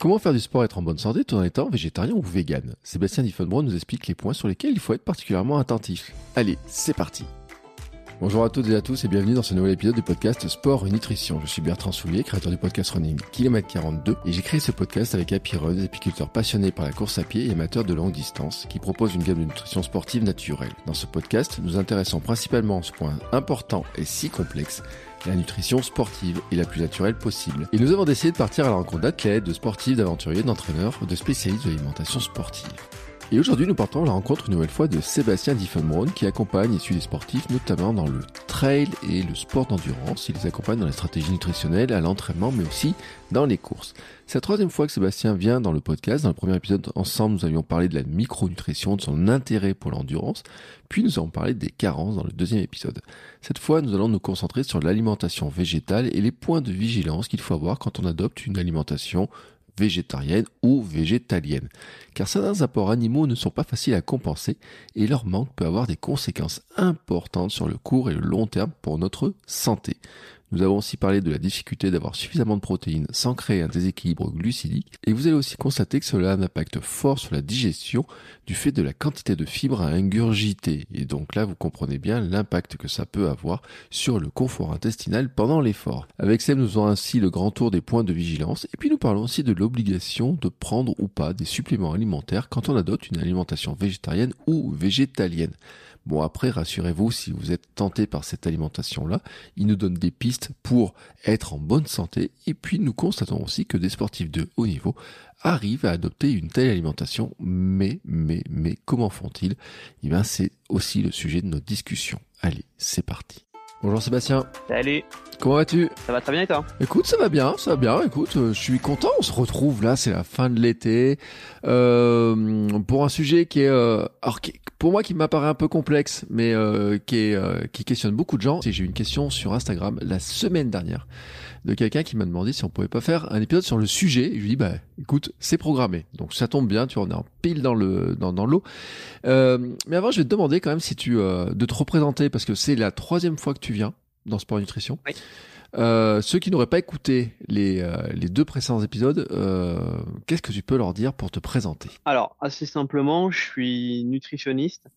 Comment faire du sport être en bonne santé tout en étant végétarien ou vegan? Sébastien Diffenbrough nous explique les points sur lesquels il faut être particulièrement attentif. Allez, c'est parti Bonjour à toutes et à tous et bienvenue dans ce nouvel épisode du podcast Sport et Nutrition. Je suis Bertrand Soulier, créateur du podcast Running Kilomètre 42 et j'ai créé ce podcast avec Happy Run, des apiculteurs par la course à pied et amateurs de longue distance qui proposent une gamme de nutrition sportive naturelle. Dans ce podcast, nous intéressons principalement à ce point important et si complexe la nutrition sportive et la plus naturelle possible. Et nous avons décidé de partir à la rencontre d'athlètes, de sportifs, d'aventuriers, d'entraîneurs, de spécialistes de l'alimentation sportive. Et aujourd'hui, nous partons à la rencontre une nouvelle fois de Sébastien Diffenbronn qui accompagne et suit les sportifs notamment dans le trail et le sport d'endurance. Il les accompagne dans la stratégie nutritionnelle, à l'entraînement, mais aussi dans les courses. C'est la troisième fois que Sébastien vient dans le podcast. Dans le premier épisode, ensemble, nous avions parlé de la micronutrition, de son intérêt pour l'endurance. Puis nous avons parlé des carences dans le deuxième épisode. Cette fois, nous allons nous concentrer sur l'alimentation végétale et les points de vigilance qu'il faut avoir quand on adopte une alimentation végétarienne ou végétalienne. Car certains apports animaux ne sont pas faciles à compenser et leur manque peut avoir des conséquences importantes sur le court et le long terme pour notre santé. Nous avons aussi parlé de la difficulté d'avoir suffisamment de protéines sans créer un déséquilibre glucidique et vous allez aussi constater que cela a un impact fort sur la digestion du fait de la quantité de fibres à ingurgiter. Et donc là, vous comprenez bien l'impact que ça peut avoir sur le confort intestinal pendant l'effort. Avec Seb, nous avons ainsi le grand tour des points de vigilance et puis nous parlons aussi de l'obligation de prendre ou pas des suppléments alimentaires quand on adopte une alimentation végétarienne ou végétalienne. Bon après, rassurez-vous, si vous êtes tenté par cette alimentation-là, il nous donne des pistes pour être en bonne santé. Et puis nous constatons aussi que des sportifs de haut niveau arrivent à adopter une telle alimentation. Mais, mais, mais comment font-ils? Eh bien, c'est aussi le sujet de notre discussion. Allez, c'est parti. Bonjour Sébastien. Salut. Comment vas-tu? Ça va très bien et toi? Écoute, ça va bien, ça va bien. Écoute, euh, je suis content. On se retrouve là, c'est la fin de l'été euh, pour un sujet qui est, euh, alors qui, pour moi, qui m'apparaît un peu complexe, mais euh, qui est, euh, qui questionne beaucoup de gens. J'ai eu une question sur Instagram la semaine dernière de quelqu'un qui m'a demandé si on pouvait pas faire un épisode sur le sujet. Et je lui dis bah écoute, c'est programmé, donc ça tombe bien. Tu on est en pile dans le dans, dans l'eau. Euh, mais avant, je vais te demander quand même si tu de te représenter parce que c'est la troisième fois que tu viens dans Sport et Nutrition. Oui. Euh, ceux qui n'auraient pas écouté les, euh, les deux précédents épisodes, euh, qu'est-ce que tu peux leur dire pour te présenter? Alors, assez simplement, je suis nutritionniste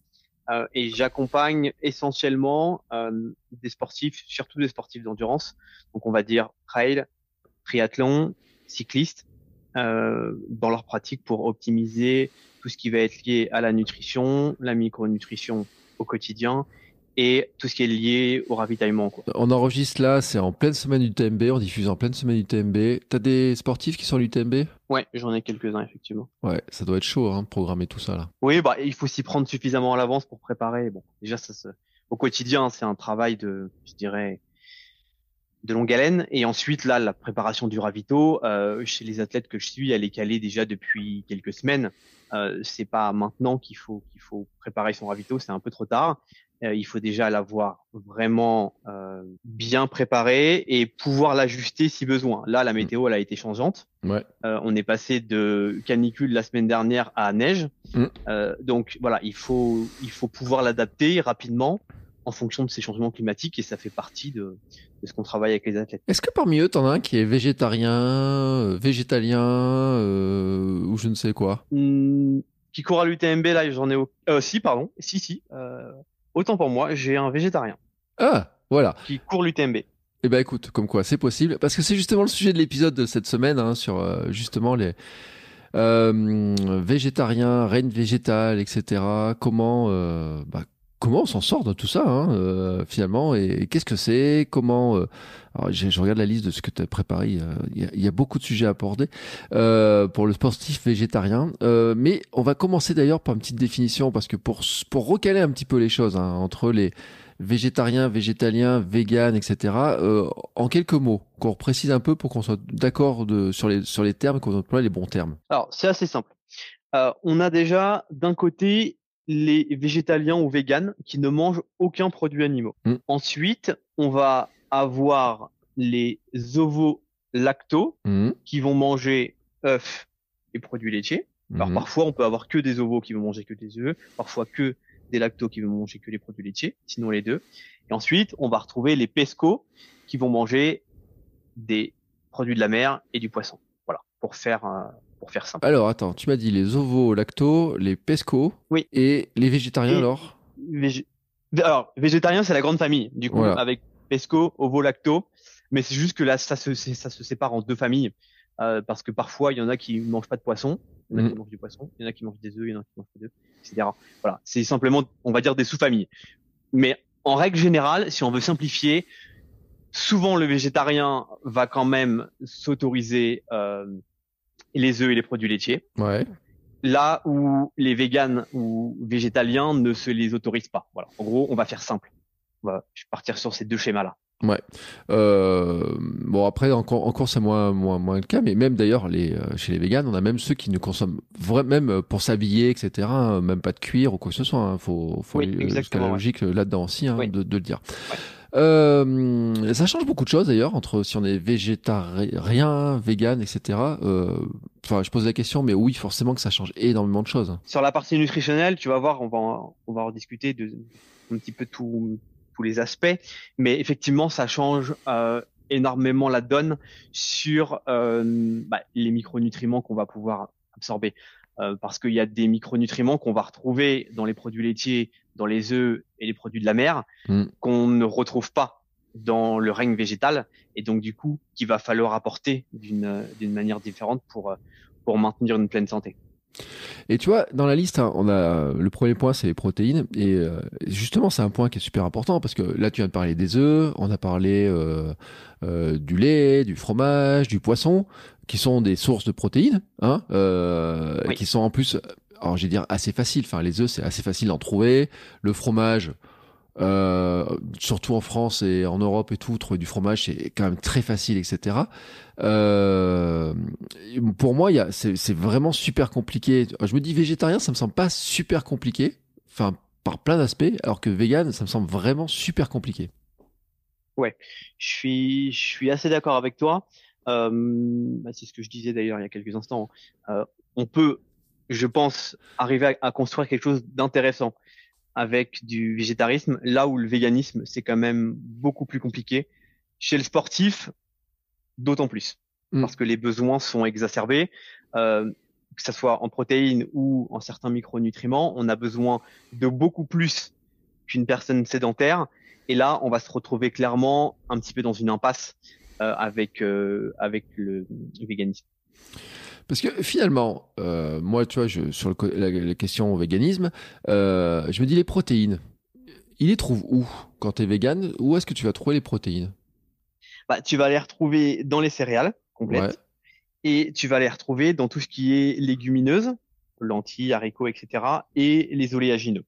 euh, et j'accompagne essentiellement euh, des sportifs, surtout des sportifs d'endurance. Donc, on va dire trail, triathlon, cyclistes, euh, dans leur pratique pour optimiser tout ce qui va être lié à la nutrition, la micronutrition au quotidien et tout ce qui est lié au ravitaillement. Quoi. On enregistre là, c'est en pleine semaine du TMB, on diffuse en pleine semaine du TMB. T'as des sportifs qui sont à l'UTMB Ouais, j'en ai quelques-uns effectivement. Ouais, ça doit être chaud, hein, programmer tout ça là. Oui, bah il faut s'y prendre suffisamment à l'avance pour préparer. Bon, déjà ça, se... au quotidien, c'est un travail de, je dirais, de longue haleine. Et ensuite là, la préparation du ravito, euh, chez les athlètes que je suis, elle est calée déjà depuis quelques semaines. Euh, c'est pas maintenant qu'il faut qu'il faut préparer son ravito, c'est un peu trop tard. Euh, il faut déjà l'avoir vraiment euh, bien préparé et pouvoir l'ajuster si besoin. Là, la météo, elle a été changeante. Ouais. Euh, on est passé de canicule la semaine dernière à neige. Mm. Euh, donc voilà, il faut il faut pouvoir l'adapter rapidement en fonction de ces changements climatiques et ça fait partie de, de ce qu'on travaille avec les athlètes. Est-ce que parmi eux, t'en as un qui est végétarien, euh, végétalien euh, ou je ne sais quoi? Qui court à l'UTMB là, j'en ai euh, si pardon, si si. Euh, autant pour moi, j'ai un végétarien Ah, voilà. qui court l'UTMB. Eh ben écoute, comme quoi, c'est possible, parce que c'est justement le sujet de l'épisode de cette semaine, hein, sur euh, justement les euh, végétariens, règne végétal, etc. Comment, euh, bah, comment on s'en sort de tout ça, hein, euh, finalement, et, qu'est-ce que c'est, comment. euh, alors, je, regarde la liste de ce que tu as préparé. Il y a- y, a, beaucoup de sujets à aborder euh, pour le sportif végétarien, Euh, mais on va commencer d'ailleurs par une petite définition, parce que pour pour recaler un petit peu les choses hein, entre les végétarien, végétalien, vegan, etc. Euh, en quelques mots, qu'on précise un peu pour qu'on soit d'accord sur, les, sur les termes, qu'on emploie les bons termes. Alors, c'est assez simple. Euh, on a déjà d'un côté les végétaliens ou véganes qui ne mangent aucun produit animaux. Mm. Ensuite, on va avoir les ovo-lacto Mhm. qui vont manger œufs et produits laitiers. Alors Mhm. parfois, on peut avoir que des ovos qui vont manger que des œufs, parfois que des lactos qui vont manger que les produits laitiers, sinon les deux. Et ensuite, on va retrouver les pesco qui vont manger des produits de la mer et du poisson. Voilà. pour faire euh, pour faire simple. Alors attends, tu m'as dit les ovo lacto, les pesco, oui, et les végétariens alors? Alors végétarien c'est la grande famille du coup avec pesco, ovo lacto, mais c'est juste que là ça se ça se sépare en deux familles euh, parce que parfois il y en a qui mangent pas de poisson, il y en a qui mm. mangent du poisson, il y en a qui mangent des œufs, il y en a qui mangent pas d'œufs, etc. Voilà, c'est simplement on va dire des sous-familles. Mais en règle générale, si on veut simplifier, souvent le végétarien va quand même s'autoriser euh, les œufs et les produits laitiers. Ouais. Là où les véganes ou végétaliens ne se les autorisent pas. Voilà. En gros, on va faire simple. je vais partir sur ces deux schémas-là. Ouais. Euh, bon après encore encore c'est moins moins moins le cas, mais même d'ailleurs les euh, chez les véganes, on a même ceux qui ne consomment vraiment même pour s'habiller etc. Même pas de cuir ou quoi que ce soit. Hein. Faut faut oui, aller jusqu'à la logique là-dedans aussi hein, de, de, le dire. Euh, ça change beaucoup de choses d'ailleurs entre si on est végétarien, vegan, etc. Euh, enfin, je pose la question, mais oui, forcément que ça change énormément de choses. Sur la partie nutritionnelle, tu vas voir, on va on va rediscuter de un petit peu tous tous les aspects, mais effectivement, ça change euh, énormément la donne sur euh, bah, les micronutriments qu'on va pouvoir absorber. Euh, parce qu'il y a des micronutriments qu'on va retrouver dans les produits laitiers, dans les œufs et les produits de la mer, mm. qu'on ne retrouve pas dans le règne végétal, et donc du coup qu'il va falloir apporter d'une d'une manière différente pour pour maintenir une pleine santé. Et tu vois, dans la liste, hein, on a le premier point, c'est les protéines. Et euh, justement, c'est un point qui est super important parce que là, tu viens de parler des œufs, on a parlé euh, euh, du lait, du fromage, du poisson, qui sont des sources de protéines, hein, qui sont en plus, alors je vais dire assez faciles. Enfin, les œufs, c'est assez facile d'en trouver. Le fromage, euh, surtout en France et en Europe et tout, trouver du fromage c'est quand même très facile, etc. Euh, pour moi, c'est vraiment super compliqué. Je me dis végétarien, ça me semble pas super compliqué, enfin par plein d'aspects, alors que vegan, ça me semble vraiment super compliqué. Ouais, je suis, je suis assez d'accord avec toi. Euh, bah, c'est ce que je disais d'ailleurs il y a quelques instants. On peut, je pense, arriver à construire quelque chose d'intéressant avec du végétarisme, là où le véganisme, c'est quand même beaucoup plus compliqué. Chez le sportif, d'autant plus, mm. parce que les besoins sont exacerbés, euh, que ce soit en protéines ou en certains micronutriments, on a besoin de beaucoup plus qu'une personne sédentaire. Et là, on va se retrouver clairement un petit peu dans une impasse euh, avec euh, avec le véganisme. Parce que finalement, euh, moi, tu vois, je, sur le, la, question véganisme, euh, je me dis les protéines. Il les trouve où quand tu es vegan? Où est-ce que tu vas trouver les protéines? Bah, Tu vas les retrouver dans les céréales complètes. Et tu vas les retrouver dans tout ce qui est légumineuses, lentilles, haricots, etc. Et les oléagineux.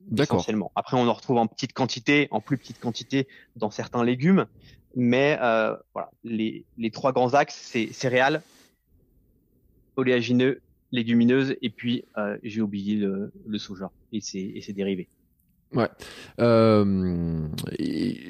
D'accord. Essentiellement. Après, on en retrouve en petite quantité, en plus petite quantité dans certains légumes. Mais euh, voilà, les, les trois grands axes, c'est céréales, oléagineux, légumineuses, et puis euh, j'ai oublié le, soja et et ses dérivés. Ouais. Euh,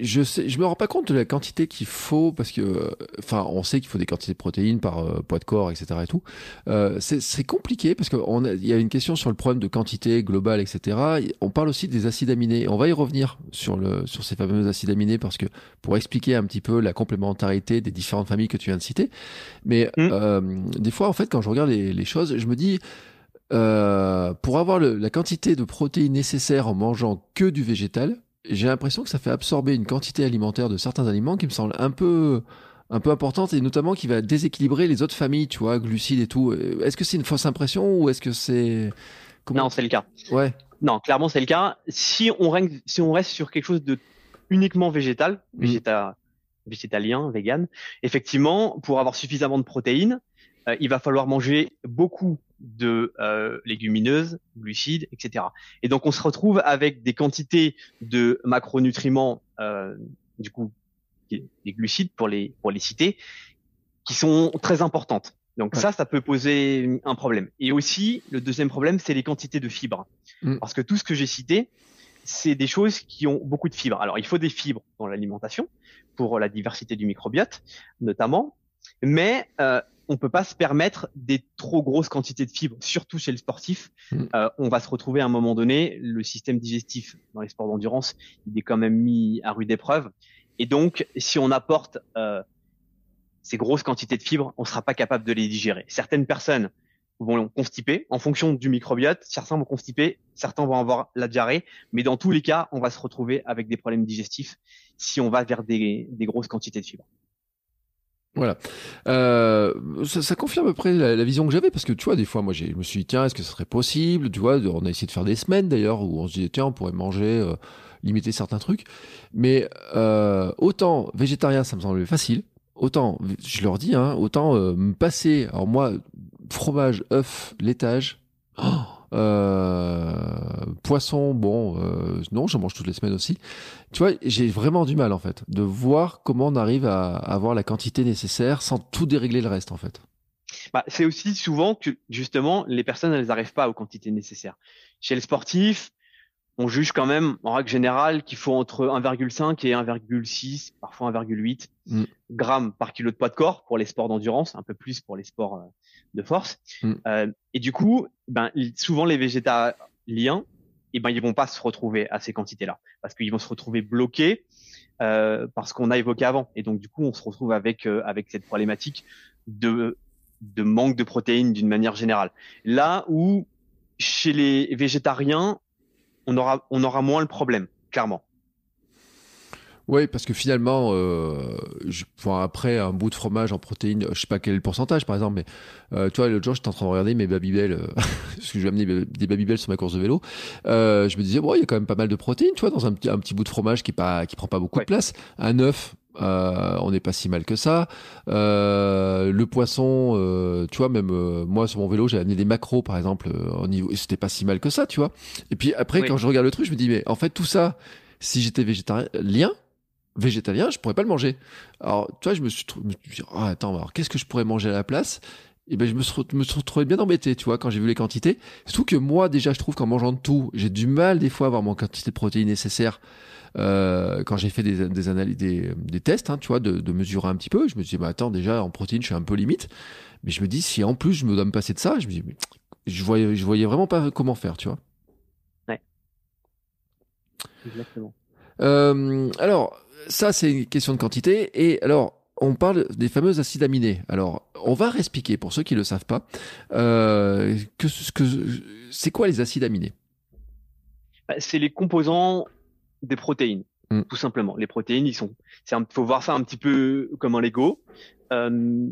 je sais, je me rends pas compte de la quantité qu'il faut parce que, enfin, on sait qu'il faut des quantités de protéines par euh, poids de corps, etc. et tout. Euh, c'est compliqué parce qu'il y a une question sur le problème de quantité globale, etc. On parle aussi des acides aminés. On va y revenir sur le sur ces fameux acides aminés parce que pour expliquer un petit peu la complémentarité des différentes familles que tu viens de citer. Mais mmh. euh, des fois, en fait, quand je regarde les, les choses, je me dis euh, pour avoir le, la quantité de protéines nécessaires en mangeant que du végétal, j'ai l'impression que ça fait absorber une quantité alimentaire de certains aliments qui me semble un peu un peu importante et notamment qui va déséquilibrer les autres familles, tu vois, glucides et tout. Est-ce que c'est une fausse impression ou est-ce que c'est Non, c'est le cas. Ouais. Non, clairement c'est le cas. Si on règne, si on reste sur quelque chose de uniquement végétal, mmh. végéta, végétalien, vegan, effectivement, pour avoir suffisamment de protéines, euh, il va falloir manger beaucoup de euh, légumineuses, glucides, etc. Et donc on se retrouve avec des quantités de macronutriments, euh, du coup, des glucides pour les pour les citer, qui sont très importantes. Donc ça, ça peut poser un problème. Et aussi, le deuxième problème, c'est les quantités de fibres, mm. parce que tout ce que j'ai cité, c'est des choses qui ont beaucoup de fibres. Alors il faut des fibres dans l'alimentation pour la diversité du microbiote, notamment, mais euh, on peut pas se permettre des trop grosses quantités de fibres, surtout chez le sportif. Mm. Euh, on va se retrouver à un moment donné, le système digestif dans les sports d'endurance, il est quand même mis à rude épreuve. Et donc, si on apporte euh, ces grosses quantités de fibres, on sera pas capable de les digérer. Certaines personnes vont constiper en fonction du microbiote. Certains vont constiper, certains vont avoir la diarrhée, mais dans tous les cas, on va se retrouver avec des problèmes digestifs si on va vers des, grosses quantités de fibres. Voilà. Euh, ça, confirme à peu près la, vision que j'avais parce que tu vois, des fois, moi, je me suis dit, tiens, est-ce que ça serait possible Tu vois, on a essayé de faire des semaines d'ailleurs où on se disait, tiens, on pourrait manger, euh, limiter certains trucs. Mais euh, autant végétarien, ça me semblait facile. Autant, je leur dis, hein, autant me passer. Alors moi, fromage, œuf, laitage. Oh, euh, poisson, bon, euh, non, j'en mange toutes les semaines aussi. Tu vois, j'ai vraiment du mal en fait de voir comment on arrive à avoir la quantité nécessaire sans tout dérégler le reste en fait. Bah, c'est aussi souvent que justement les personnes elles n'arrivent pas aux quantités nécessaires. Chez les sportifs, on juge quand même en règle générale qu'il faut entre 1,5 et 1,6, parfois 1,8 mm. grammes par kilo de poids de corps pour les sports d'endurance, un peu plus pour les sports euh, de force. Mm. Euh, et du coup, ben souvent les végétaliens, eh ben ils vont pas se retrouver à ces quantités-là parce qu'ils vont se retrouver bloqués euh, parce qu'on a évoqué avant. Et donc du coup, on se retrouve avec euh, avec cette problématique de de manque de protéines d'une manière générale. Là où chez les végétariens, on aura, on aura moins le problème, clairement. Oui, parce que finalement, euh, je, après un bout de fromage en protéines, je sais pas quel est le pourcentage par exemple, mais euh, tu vois, l'autre jour j'étais en train de regarder mes Babybel, euh, parce que je vais amener des Babybel sur ma course de vélo. Euh, je me disais, bon, il y a quand même pas mal de protéines, tu vois, dans un, un petit bout de fromage qui est pas, qui prend pas beaucoup de place. Un œuf, euh, on n'est pas si mal que ça. Euh, le poisson, euh, tu vois, même moi sur mon vélo, j'ai amené des macros par exemple au niveau, et c'était pas si mal que ça, tu vois. Et puis après, quand je regarde le truc, je me dis mais en fait tout ça, si j'étais végétarien, végétalien, je pourrais pas le manger. Alors, tu vois, je me suis, dit, oh, attends, alors qu'est-ce que je pourrais manger à la place? Et ben je me suis, me suis bien embêté, tu vois, quand j'ai vu les quantités. Surtout que moi, déjà, je trouve qu'en mangeant de tout, j'ai du mal des fois à avoir mon quantité de protéines nécessaire. Euh, quand j'ai fait des, des analyses, des, des tests, hein, tu vois, de, de, mesurer un petit peu, je me dis, bah attends, déjà en protéines, je suis un peu limite. Mais je me dis, si en plus je me dois me passer de ça, je me dis, mais je voyais, je voyais vraiment pas comment faire, tu vois. Ouais. Exactement. Euh, alors, ça, c'est une question de quantité. Et alors, on parle des fameux acides aminés. Alors, on va réexpliquer pour ceux qui ne le savent pas. Euh, que, que, c'est quoi les acides aminés? Bah, C'est les composants des protéines, mm. tout simplement. Les protéines, ils sont, c'est faut voir ça un petit peu comme un Lego. Euh,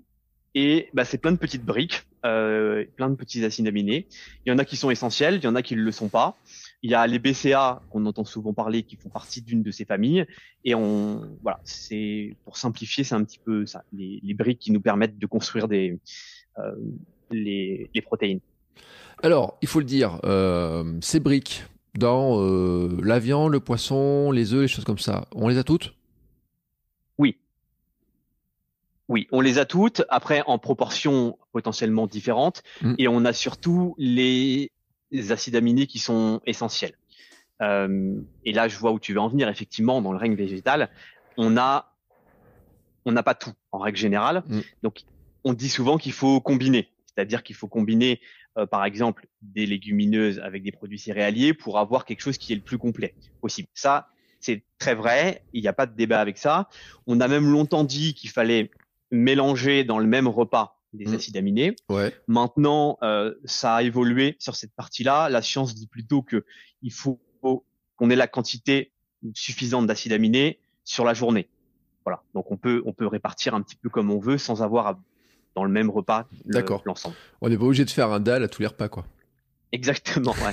et bah, c'est plein de petites briques, euh, plein de petits acides aminés. Il y en a qui sont essentiels, il y en a qui ne le sont pas. Il y a les BCA qu'on entend souvent parler, qui font partie d'une de ces familles. Et on, voilà, c'est pour simplifier, c'est un petit peu ça, les, les, briques qui nous permettent de construire des euh, les, les protéines. Alors, il faut le dire, euh, ces briques, dans euh, la viande, le poisson, les œufs, les choses comme ça. On les a toutes? Oui. Oui, on les a toutes, après en proportions potentiellement différentes, mm. et on a surtout les acides aminés qui sont essentiels. Euh, et là, je vois où tu veux en venir. Effectivement, dans le règne végétal, on a, on n'a pas tout en règle générale. Mm. Donc, on dit souvent qu'il faut combiner, c'est-à-dire qu'il faut combiner euh, par exemple des légumineuses avec des produits céréaliers pour avoir quelque chose qui est le plus complet possible. Ça, c'est très vrai. Il n'y a pas de débat avec ça. On a même longtemps dit qu'il fallait mélanger dans le même repas des mmh. acides aminés. Ouais. Maintenant, euh, ça a évolué sur cette partie-là. La science dit plutôt que il faut qu'on ait la quantité suffisante d'acides aminés sur la journée. Voilà. Donc on peut on peut répartir un petit peu comme on veut sans avoir à dans le même repas l'ensemble. On n'est pas obligé de faire un dalle à tous les repas, quoi. Exactement, ouais.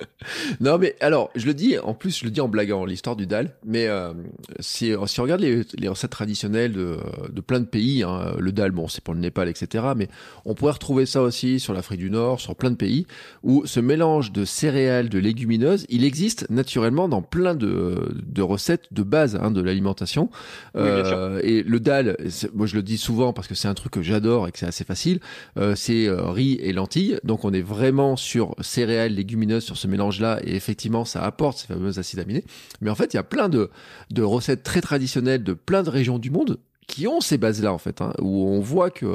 non, mais alors, je le dis, en plus, je le dis en blaguant, l'histoire du dalle, mais euh, si, si on regarde les, les recettes traditionnelles de, de, plein de pays, hein, le dalle, bon, c'est pour le Népal, etc., mais on pourrait retrouver ça aussi sur l'Afrique du Nord, sur plein de pays, où ce mélange de céréales, de légumineuses, il existe naturellement dans plein de, de recettes de base hein, de l'alimentation. euh, et le dalle, moi je le dis souvent parce que c'est un truc que j'adore et que c'est assez facile, euh, c'est euh, riz et lentilles, donc on est vraiment sur céréales, légumineuses sur ce mélange-là, et effectivement, ça apporte ces fameux acides aminés. Mais en fait, il y a plein de, de recettes très traditionnelles de plein de régions du monde qui ont ces bases-là en fait, hein, où on voit que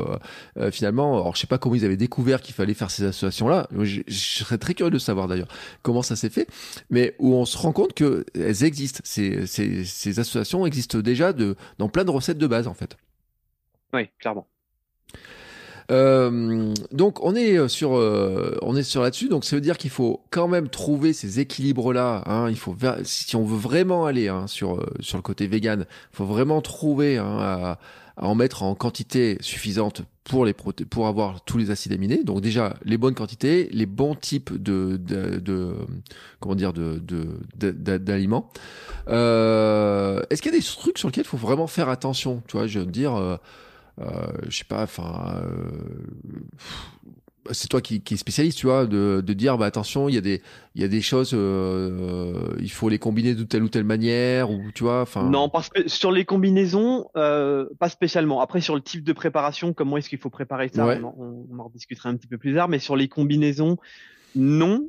euh, finalement, alors je sais pas comment ils avaient découvert qu'il fallait faire ces associations-là. Je, serais très curieux de savoir d'ailleurs comment ça s'est fait, mais où on se rend compte que elles existent. Ces, ces, ces associations existent déjà de dans plein de recettes de base en fait. Oui, clairement. Euh, donc on est sur euh, on est sur là-dessus. Donc ça veut dire qu'il faut quand même trouver ces équilibres là hein, il faut si on veut vraiment aller hein, sur euh, sur le côté vegan faut vraiment trouver hein, à, à, en mettre en quantité suffisante pour les pour avoir tous les acides aminés. Donc déjà les bonnes quantités les bons types de de, de comment dire de d'aliments. Euh, est-ce qu'il y a des trucs sur lesquels il faut vraiment faire attention? Tu vois je veux dire euh, je sais pas, enfin, euh, c'est toi qui, qui est spécialiste, tu vois, de, de dire, bah attention, il y a des, il y a des choses, euh, il faut les combiner de telle ou telle manière, ou tu vois, enfin. Non, parce que sur les combinaisons, euh, pas spécialement. Après, sur le type de préparation, comment est-ce qu'il faut préparer ça, on, on, en rediscutera un petit peu plus tard. Mais sur les combinaisons, non.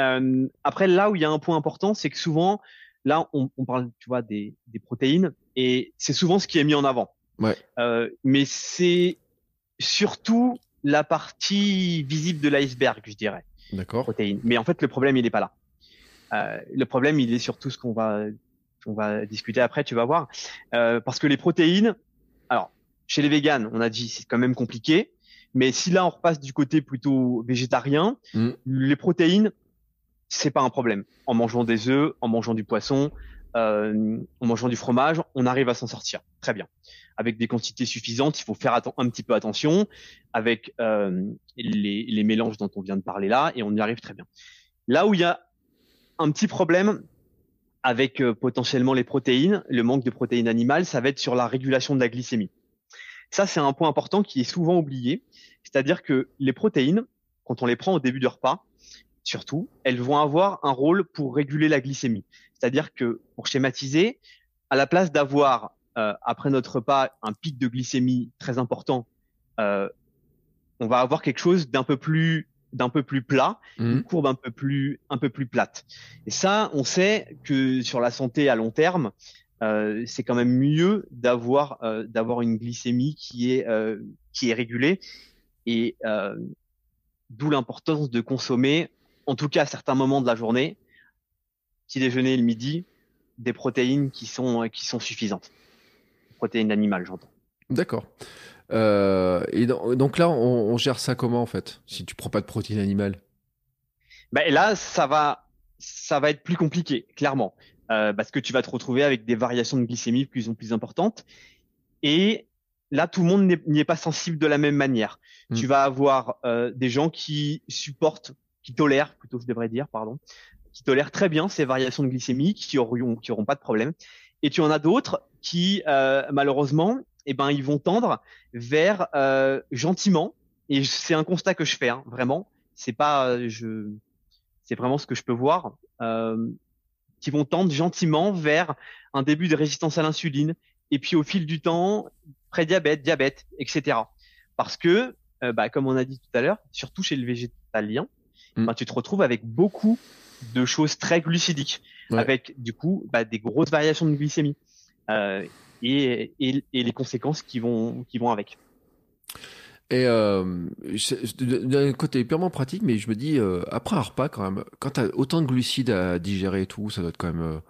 Euh, après, là où il y a un point important, c'est que souvent, là, on, on parle, tu vois, des, des protéines, et c'est souvent ce qui est mis en avant. Ouais. Euh, mais c'est surtout la partie visible de l'iceberg, je dirais. D'accord. Protéines. Mais en fait, le problème, il n'est pas là. Euh, le problème, il est surtout ce qu'on va, on va discuter après, tu vas voir. Euh, parce que les protéines, alors, chez les véganes, on a dit c'est quand même compliqué. Mais si là, on repasse du côté plutôt végétarien, mm. les protéines, c'est pas un problème. En mangeant des œufs, en mangeant du poisson, euh, en mangeant du fromage, on arrive à s'en sortir. Très bien avec des quantités suffisantes. Il faut faire un petit peu attention avec euh, les, les, mélanges dont on vient de parler là, et on y arrive très bien. Là où il y a un petit problème avec euh, potentiellement les protéines, le manque de protéines animales, ça va être sur la régulation de la glycémie. Ça, c'est un point important qui est souvent oublié, c'est-à-dire que les protéines, quand on les prend au début du repas, surtout, elles vont avoir un rôle pour réguler la glycémie. C'est-à-dire que, pour schématiser, à la place d'avoir euh, après notre repas un pic de glycémie très important, euh, on va avoir quelque chose d'un peu plus d'un peu plus plat, une Mhm. courbe un peu plus un peu plus plate. Et ça, on sait que sur la santé à long terme, euh, c'est quand même mieux d'avoir euh, d'avoir une glycémie qui est euh, qui est régulée et euh, d'où l'importance de consommer, en tout cas à certains moments de la journée, petit déjeuner le midi, des protéines qui sont qui sont suffisantes protéines animales, j'entends. D'accord. Euh, et donc, là, on, on, gère ça comment en fait Si tu prends pas de protéines animales? Ben Là, ça va, ça va être plus compliqué, clairement, euh, parce que tu vas te retrouver avec des variations de glycémie plus en plus importantes. Et là, tout le monde n'y est pas sensible de la même manière. Mm. Tu vas avoir euh, des gens qui supportent, qui tolèrent, plutôt je devrais dire, pardon, qui tolèrent très bien ces variations de glycémie, qui auront, qui auront pas de problème. Et tu en as d'autres qui, euh, malheureusement, eh ben, ils vont tendre vers euh, gentiment. Et c'est un constat que je fais, hein, vraiment. C'est pas, je, c'est vraiment ce que je peux voir, euh, qui vont tendre gentiment vers un début de résistance à l'insuline. Et puis au fil du temps, prédiabète, diabète, etc. Parce que, euh, bah, comme on a dit tout à l'heure, surtout chez le végétalien, Mm. bah, tu te retrouves avec beaucoup de choses très glucidiques, Ouais. avec du coup bah, des grosses variations de glycémie euh, et, et, et, les conséquences qui vont qui vont avec. Et euh, d'un côté purement pratique, mais je me dis euh, après un repas quand même, quand t'as autant de glucides à digérer et tout, ça doit être quand même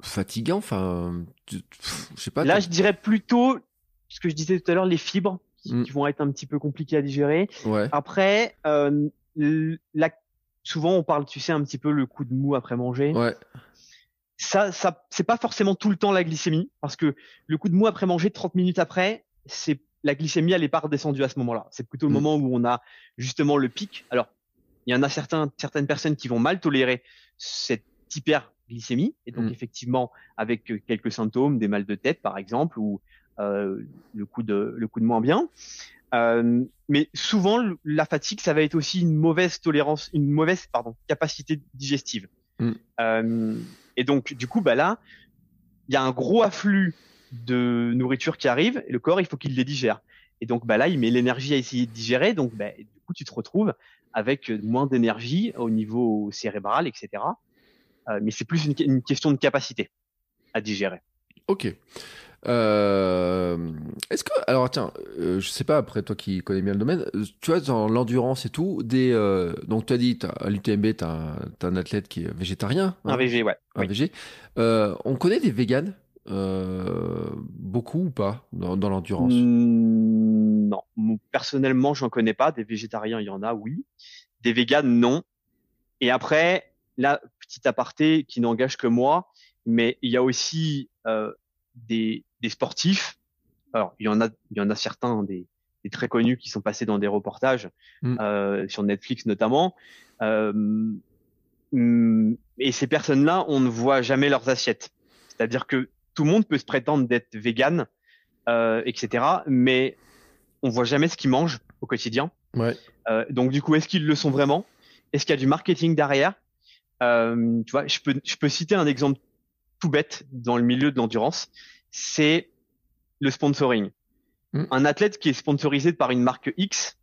fatigant. Enfin, je sais pas. Là, je dirais plutôt ce que je disais tout à l'heure, les fibres qui, Mm. qui vont être un petit peu compliquées à digérer. Ouais. Après, euh, la, souvent on parle, tu sais, un petit peu le coup de mou après manger. Ouais. Ça, ça, c'est pas forcément tout le temps la glycémie, parce que le coup de mou après manger, 30 minutes après, c'est la glycémie, elle est pas redescendue à ce moment-là. C'est plutôt le Mm. moment où on a justement le pic. Alors, il y en a certains, certaines personnes qui vont mal tolérer cette hyperglycémie, et donc Mm. effectivement avec euh, quelques symptômes, des mal de tête par exemple, ou euh, le coup de le coup de moins bien. Euh, mais souvent, la fatigue, ça va être aussi une mauvaise tolérance, une mauvaise pardon, capacité digestive. Mm. Euh, et donc, du coup, bah là, il y a un gros afflux de nourriture qui arrive, et le corps, il faut qu'il les digère. Et donc, bah là, il met l'énergie à essayer de digérer. Donc, bah, du coup, tu te retrouves avec moins d'énergie au niveau cérébral, etc. Euh, mais c'est plus une, une question de capacité à digérer. Ok. Euh, Est-ce que alors tiens, euh, je sais pas après toi qui connais bien le domaine, euh, tu vois dans l'endurance et tout, des euh, donc tu as dit à l'UTMB t'as un, t'as un athlète qui est végétarien, Un hein, VG, ouais. un oui. VG. On connaît des véganes beaucoup ou pas dans, l'endurance? Mmh, Non, personnellement, j'en connais pas. Des végétariens, il y en a, oui. Des véganes, non. Et après, là, petit aparté qui n'engage que moi, mais il y a aussi des, des, sportifs. Alors, il y en a, il y en a certains des, des très connus qui sont passés dans des reportages mmh. euh, sur Netflix notamment. Euh, et ces personnes-là, on ne voit jamais leurs assiettes. C'est-à-dire que tout le monde peut se prétendre d'être vegan, euh, etc. Mais on voit jamais ce qu'ils mangent au quotidien. Ouais. Euh, donc du coup, est-ce qu'ils le sont vraiment? Est-ce qu'il y a du marketing derrière? Euh, Tu vois, je peux, je peux citer un exemple tout bête dans le milieu de l'endurance. C'est le sponsoring. Mm. Un athlète qui est sponsorisé par une marque X,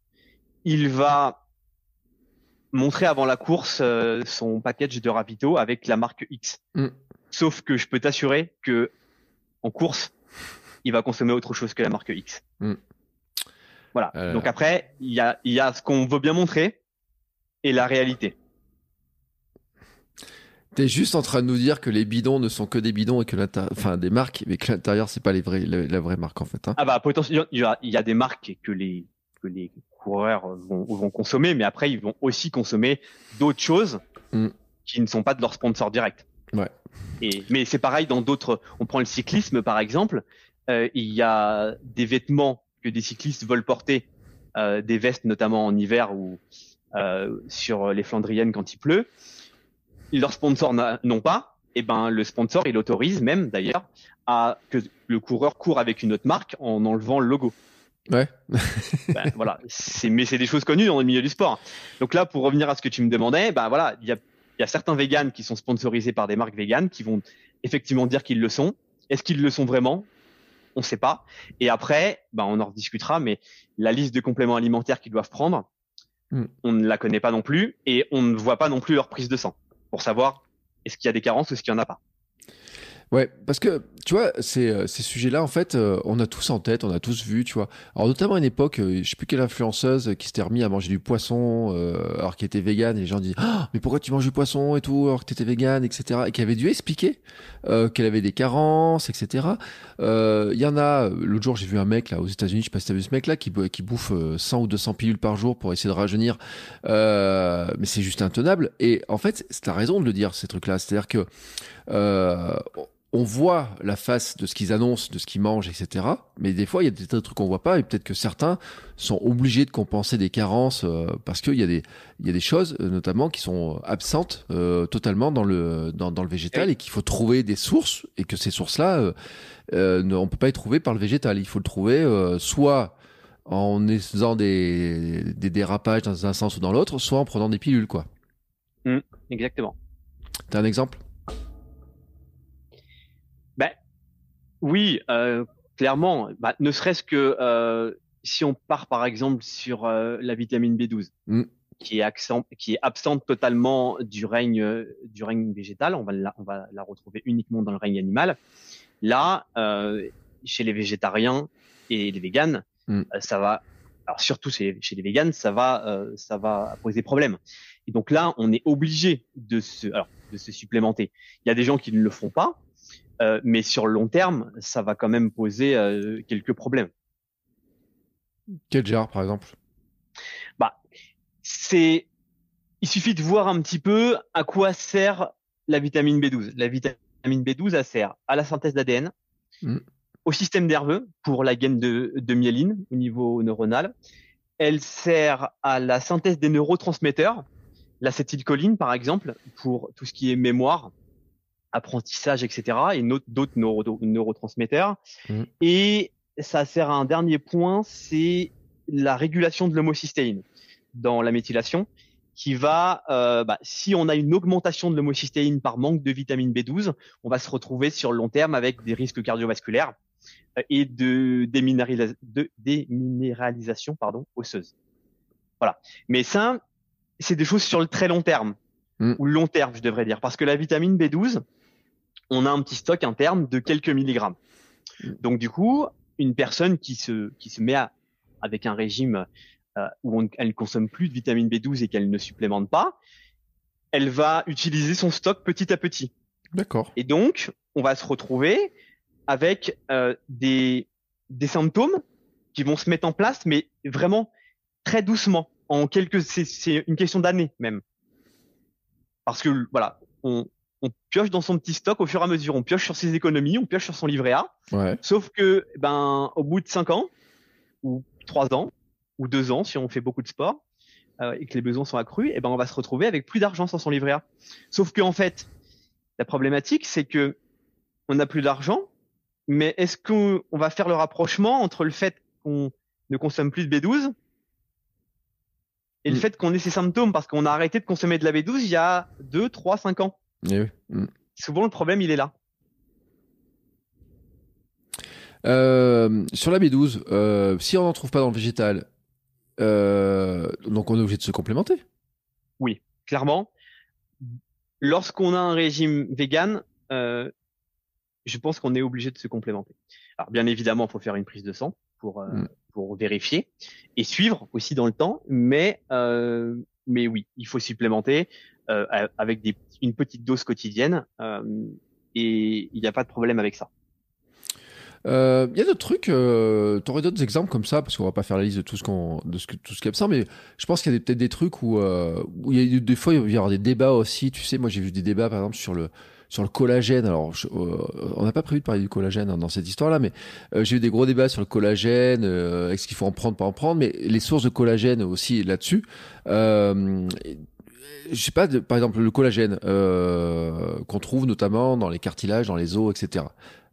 il va montrer avant la course euh, son package de ravito avec la marque X. Mm. Sauf que je peux t'assurer que en course, il va consommer autre chose que la marque X. Mm. Voilà. Euh. Donc après, il y a, y a ce qu'on veut bien montrer et la réalité. T'es juste en train de nous dire que les bidons ne sont que des bidons et que l'intérieur, enfin des marques, mais que l'intérieur c'est pas les vrais, la, vraie marque en fait. Hein. Ah bah potentiellement, il y a, y a des marques que les que les coureurs vont, vont consommer, mais après ils vont aussi consommer d'autres choses mm. qui ne sont pas de leur sponsor direct. Ouais. Et, mais c'est pareil dans d'autres. On prend le cyclisme par exemple. Euh, il y a des vêtements que des cyclistes veulent porter, euh, des vestes notamment en hiver ou euh, sur les Flandriennes quand il pleut. Leurs sponsors n'ont pas. Et ben le sponsor il autorise même d'ailleurs à que le coureur court avec une autre marque en enlevant le logo. Ouais. ben, voilà, c'est mais c'est des choses connues dans le milieu du sport. Donc là, pour revenir à ce que tu me demandais, ben voilà, il y a il y a certains véganes qui sont sponsorisés par des marques véganes qui vont effectivement dire qu'ils le sont. Est-ce qu'ils le sont vraiment? On ne sait pas. Et après, ben on en rediscutera, mais la liste de compléments alimentaires qu'ils doivent prendre, hmm. on ne la connaît pas non plus et on ne voit pas non plus leur prise de sang pour savoir est-ce qu'il y a des carences ou est-ce qu'il n'y en a pas. Ouais, parce que tu vois, ces, euh, ces sujets-là, en fait, euh, on a tous en tête, on a tous vu, tu vois. Alors notamment à une époque, euh, je sais plus quelle influenceuse qui s'était remis à manger du poisson alors qu'elle était végane et les gens disent ah, mais pourquoi tu manges du poisson et tout alors que tu étais végane, etc. Et qui avait dû expliquer qu'elle avait des carences, etc. Il y en a. L'autre jour, j'ai vu un mec là aux États-Unis, je sais pas si t'as vu ce mec là qui, qui bouffe 100 ou 200 pilules par jour pour essayer de rajeunir, mais c'est juste intenable. Et en fait, c'est la raison de le dire ces trucs-là, c'est-à-dire que on voit la face de ce qu'ils annoncent, de ce qu'ils mangent, etc. Mais des fois, il y a des tas de trucs qu'on voit pas et peut-être que certains sont obligés de compenser des carences euh, parce qu'il y a des il y a des choses euh, notamment qui sont absentes euh, totalement dans le dans, dans le végétal et qu'il faut trouver des sources et que ces sources-là euh, on peut pas les trouver par le végétal. Il faut le trouver soit en faisant des, des dérapages dans un sens ou dans l'autre, soit en prenant des pilules, quoi. Mmh, exactement. T'as un exemple? Oui, euh, clairement. Bah, ne serait-ce que euh, si on part par exemple sur euh, la vitamine B12, mm. qui, est qui est absente totalement du règne du règne végétal, on va la, on va la retrouver uniquement dans le règne animal. Là, chez les végétariens et les véganes, mm. ça va. Alors surtout chez, les véganes, ça va, ça va poser problème. Et donc là, on est obligé de se, alors, de se supplémenter. Il y a des gens qui ne le font pas, euh, mais sur le long terme, ça va quand même poser euh, quelques problèmes. Quel genre, par exemple? Bah, c'est. Il suffit de voir un petit peu à quoi sert la vitamine B12. La vitamine B12, elle sert à la synthèse d'ADN, mm. au système nerveux pour la gaine de, de myéline au niveau neuronal. Elle sert à la synthèse des neurotransmetteurs, l'acétylcholine par exemple, pour tout ce qui est mémoire, apprentissage, etc. et d'autres neurotransmetteurs. Mmh. Et ça sert à un dernier point, c'est la régulation de l'homocystéine dans la méthylation, qui va, euh, bah, si on a une augmentation de l'homocystéine par manque de vitamine B12, on va se retrouver sur le long terme avec des risques cardiovasculaires euh, et de, de déminéralisation pardon, osseuse. Voilà. Mais ça, c'est des choses sur le très long terme, mmh. ou long terme, je devrais dire, parce que la vitamine B12, on a un petit stock interne de quelques milligrammes. Donc du coup, une personne qui se qui se met à, avec un régime euh, où elle ne consomme plus de vitamine B12 et qu'elle ne supplémente pas, elle va utiliser son stock petit à petit. D'accord. Et donc, on va se retrouver avec euh, des, des symptômes qui vont se mettre en place, mais vraiment très doucement, en quelques, c'est une question d'années même. Parce que voilà, on, on pioche dans son petit stock au fur et à mesure, on pioche sur ses économies, on pioche sur son livret A. Ouais. Sauf que, ben, au bout de cinq ans ou trois ans ou deux ans, si on fait beaucoup de sport euh, et que les besoins sont accrus, et ben, on va se retrouver avec plus d'argent sur son livret A. Sauf que en fait, la problématique, c'est que on n'a plus d'argent, mais est-ce qu'on va faire le rapprochement entre le fait qu'on ne consomme plus de B12 et le Mm. fait qu'on ait ces symptômes? Parce qu'on a arrêté de consommer de la B12 il y a 2, 3, 5 ans. Eh oui. Mm. Souvent le problème il est là. Euh, sur la B12, euh, si on n'en trouve pas dans le végétal, euh, donc on est obligé de se complémenter. Clairement, lorsqu'on a un régime vegan, je pense qu'on est obligé de se complémenter. Alors bien évidemment, il faut faire une prise de sang pour Mm. pour vérifier et suivre aussi dans le temps, mais mais oui, il faut supplémenter avec des, une petite dose quotidienne euh, et il n'y a pas de problème avec ça. Euh, Il y a d'autres trucs, euh, t'aurais d'autres exemples comme ça, parce qu'on va pas faire la liste de tout ce qu'on, de ce que, tout ce qui est absent, mais je pense qu'il y a peut-être des trucs où, euh, où il y a des fois il va y avoir des débats aussi. Tu sais, moi j'ai vu des débats par exemple sur le sur le collagène. Alors, je- euh, on n'a pas prévu de parler du collagène hein, dans cette histoire-là, mais euh, j'ai eu des gros débats sur le collagène, euh, est-ce qu'il faut en prendre, pas en prendre, mais les sources de collagène aussi là-dessus. Je sais pas, de- par exemple le collagène euh, qu'on trouve notamment dans les cartilages, dans les os, etc.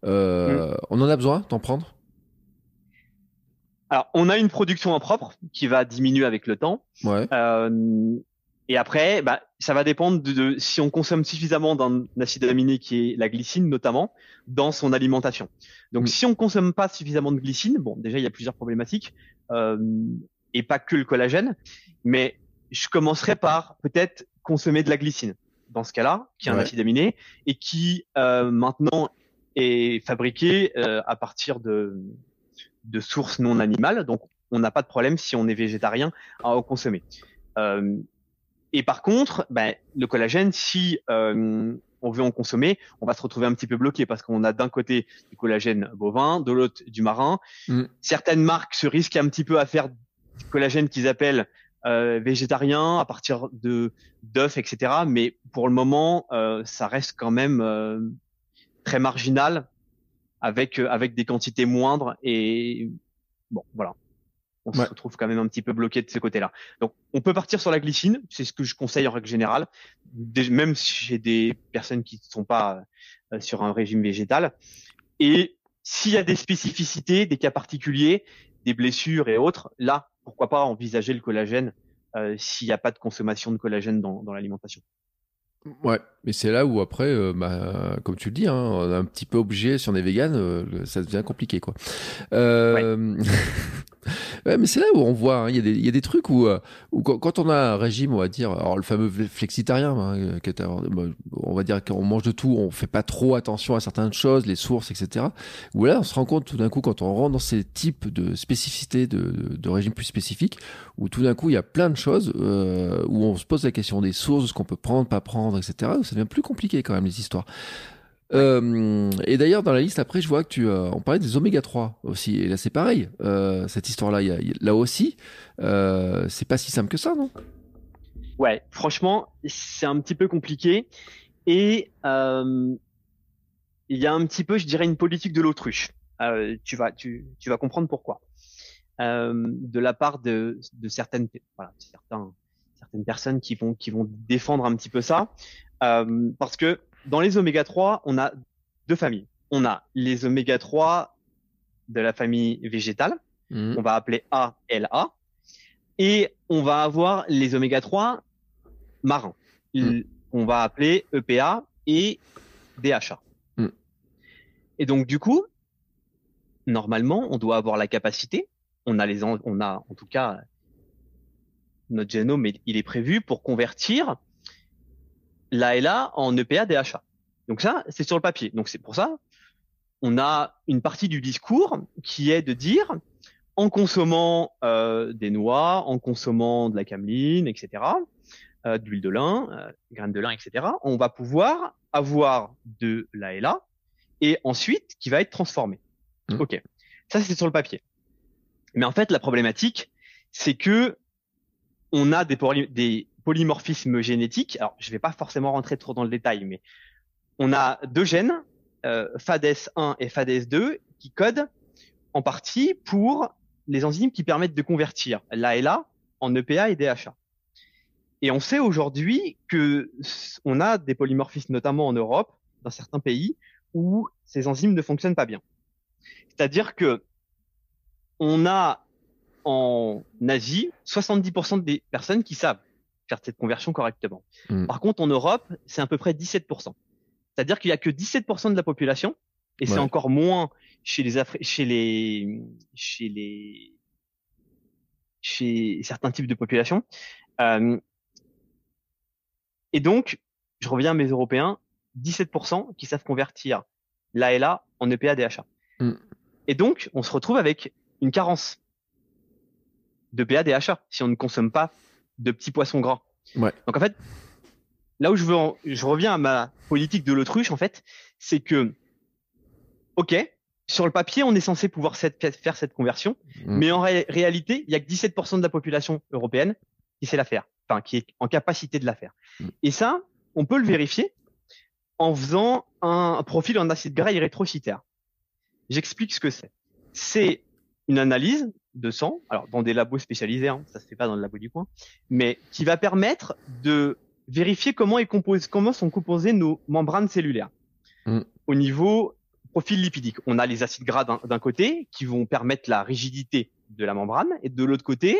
Euh, On en a besoin d'en prendre? Alors, on a une production impropre qui va diminuer avec le temps. Ouais. Euh, et après, bah, ça va dépendre de, de si on consomme suffisamment d'un acide aminé qui est la glycine notamment dans son alimentation. Donc, Mm. si on consomme pas suffisamment de glycine, bon, déjà il y a plusieurs problématiques et pas que le collagène, mais je commencerai par peut-être consommer de la glycine dans ce cas-là, qui est un Ouais. acide aminé et qui euh, maintenant est fabriqué euh, à partir de de sources non animales. Donc, on n'a pas de problème si on est végétarien à en consommer. Euh, et par contre, ben, le collagène, si euh, on veut en consommer, on va se retrouver un petit peu bloqué parce qu'on a d'un côté du collagène bovin, de l'autre du marin. Mm. Certaines marques se risquent un petit peu à faire du collagène qu'ils appellent euh, végétarien à partir de d'œufs, etc. Mais pour le moment, euh, ça reste quand même euh, très marginal avec euh, avec des quantités moindres et bon voilà on Ouais. se retrouve quand même un petit peu bloqué de ce côté-là. Donc, on peut partir sur la glycine, c'est ce que je conseille en règle générale, Dé- même chez des personnes qui ne sont pas euh, sur un régime végétal. Et s'il y a des spécificités, des cas particuliers, des blessures et autres, là, pourquoi pas envisager le collagène euh, s'il n'y a pas de consommation de collagène dans, dans l'alimentation. Ouais, mais c'est là où après, euh, bah, comme tu le dis, hein, on est un petit peu obligé, si on est vegan, euh, ça devient compliqué, quoi. Euh... ouais, mais c'est là où on voit, hein, il y, a des- il y a des trucs où, euh, où quand, on a un régime, on va dire, alors le fameux flexitarien, hein, euh, on va dire qu'on mange de tout, on fait pas trop attention à certaines choses, les sources, etc. Où là, on se rend compte tout d'un coup, quand on rentre dans ces types de spécificités de, de, de régimes plus spécifiques, où tout d'un coup, il y a plein de choses euh, où on se pose la question des sources, de ce qu'on peut prendre, pas prendre, etc. où ça devient plus compliqué quand même les histoires. Euh, et d'ailleurs, dans la liste, après, je vois que tu, euh, on parlait des oméga 3 aussi. Et là, c'est pareil. Euh, cette histoire-là, il y a- il y a- là aussi, euh, c'est pas si simple que ça, non? Ouais, franchement, c'est un petit peu compliqué. Et il y a un petit peu, je dirais, une politique de l'autruche. Tu vas, tu, tu vas comprendre pourquoi. De la part de, de certaines, voilà, certains, certaines personnes qui vont, qui vont défendre un petit peu ça, parce que dans les oméga 3, on a deux familles. On a les oméga 3 de la famille végétale, Mhm. on va appeler ALA, et on va avoir les oméga 3 marins, Mm. on va appeler EPA et DHA. Mm. Et donc du coup, normalement, on doit avoir la capacité, on a les, en- on a en tout cas notre génome, il est prévu pour convertir l'ALA en EPA DHA. Donc ça, c'est sur le papier. Donc c'est pour ça, on a une partie du discours qui est de dire, en consommant euh, des noix, en consommant de la cameline, etc., euh, de l'huile de lin, euh, graines de lin, etc., on va pouvoir avoir de l'ALA et ensuite qui va être transformé. Mm. Ok, ça c'est sur le papier. Mais en fait, la problématique, c'est que on a des, des polymorphismes génétiques. Alors, je vais pas forcément rentrer trop dans le détail, mais on a deux gènes, euh, FADES1 et FADES2, qui codent en partie pour les enzymes qui permettent de convertir l'ALA en EPA et DHA. Et on sait aujourd'hui que on a des polymorphismes, notamment en Europe, dans certains pays, où ces enzymes ne fonctionnent pas bien. C'est-à-dire que on a en Asie 70% des personnes qui savent faire cette conversion correctement. Mm. Par contre, en Europe, c'est à peu près 17%. C'est-à-dire qu'il y a que 17% de la population, et c'est encore moins chez les Afri- chez les chez les chez certains types de populations. Euh, et donc, je reviens à mes Européens, 17% qui savent convertir l'ALA en E EPA DHA. Mm. Et donc, on se retrouve avec une carence de PA DHA si on ne consomme pas de petits poissons gras. Ouais. Donc en fait, là où je veux, en- je reviens à ma politique de l'autruche en fait, c'est que, ok, sur le papier, on est censé pouvoir cette- faire cette conversion, Mm. mais en ré- réalité, il y a que 17% de la population européenne qui sait la faire, enfin qui est en capacité de la faire. Mm. Et ça, on peut le vérifier en faisant un profil en acide gras érythrocytaire. J'explique ce que c'est. C'est une analyse de sang, alors dans des labos spécialisés, hein, ça se fait pas dans le labo du coin, mais qui va permettre de vérifier comment, est compose, comment sont composées nos membranes cellulaires. Mm. Au niveau profil lipidique, on a les acides gras d'un côté qui vont permettre la rigidité de la membrane, et de l'autre côté,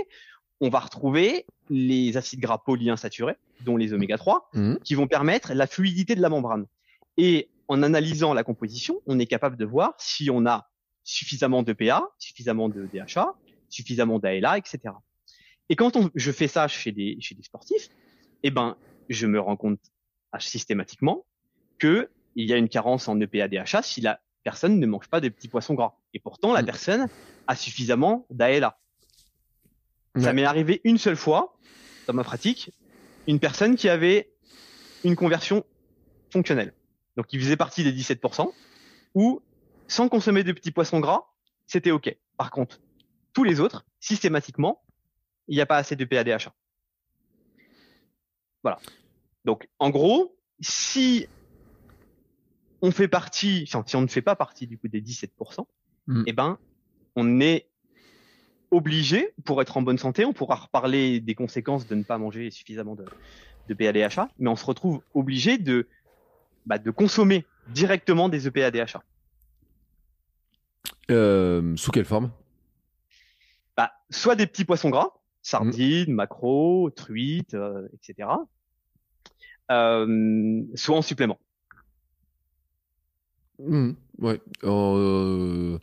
on va retrouver les acides gras polyinsaturés, dont les oméga 3, Mm. qui vont permettre la fluidité de la membrane. Et en analysant la composition, on est capable de voir si on a suffisamment de PA, suffisamment de DHA, suffisamment d'ALA, etc. Et quand on, je fais ça chez des, chez des sportifs, eh ben, je me rends compte ah, systématiquement que il y a une carence en E EPA DHA si la personne ne mange pas des petits poissons gras. Et pourtant, la Mm. personne a suffisamment d'ALA. Ça m'est arrivé une seule fois dans ma pratique, une personne qui avait une conversion fonctionnelle. Donc, qui faisait partie des 17%, où, sans consommer de petits poissons gras, c'était OK. Par contre, tous les autres, systématiquement, il n'y a pas assez de PADHA. Voilà. Donc, en gros, si on fait partie, enfin, si on ne fait pas partie du coup des 17%, Mm. eh ben, on est obligé, pour être en bonne santé, on pourra reparler des conséquences de ne pas manger suffisamment de, de PADHA, mais on se retrouve obligé de, bah, de consommer directement des EPA-DHA. Euh, sous quelle forme? Bah, soit des petits poissons gras, sardines, maquereaux, truites, euh, etc. Euh, soit en supplément. Mm, Ouais. Euh,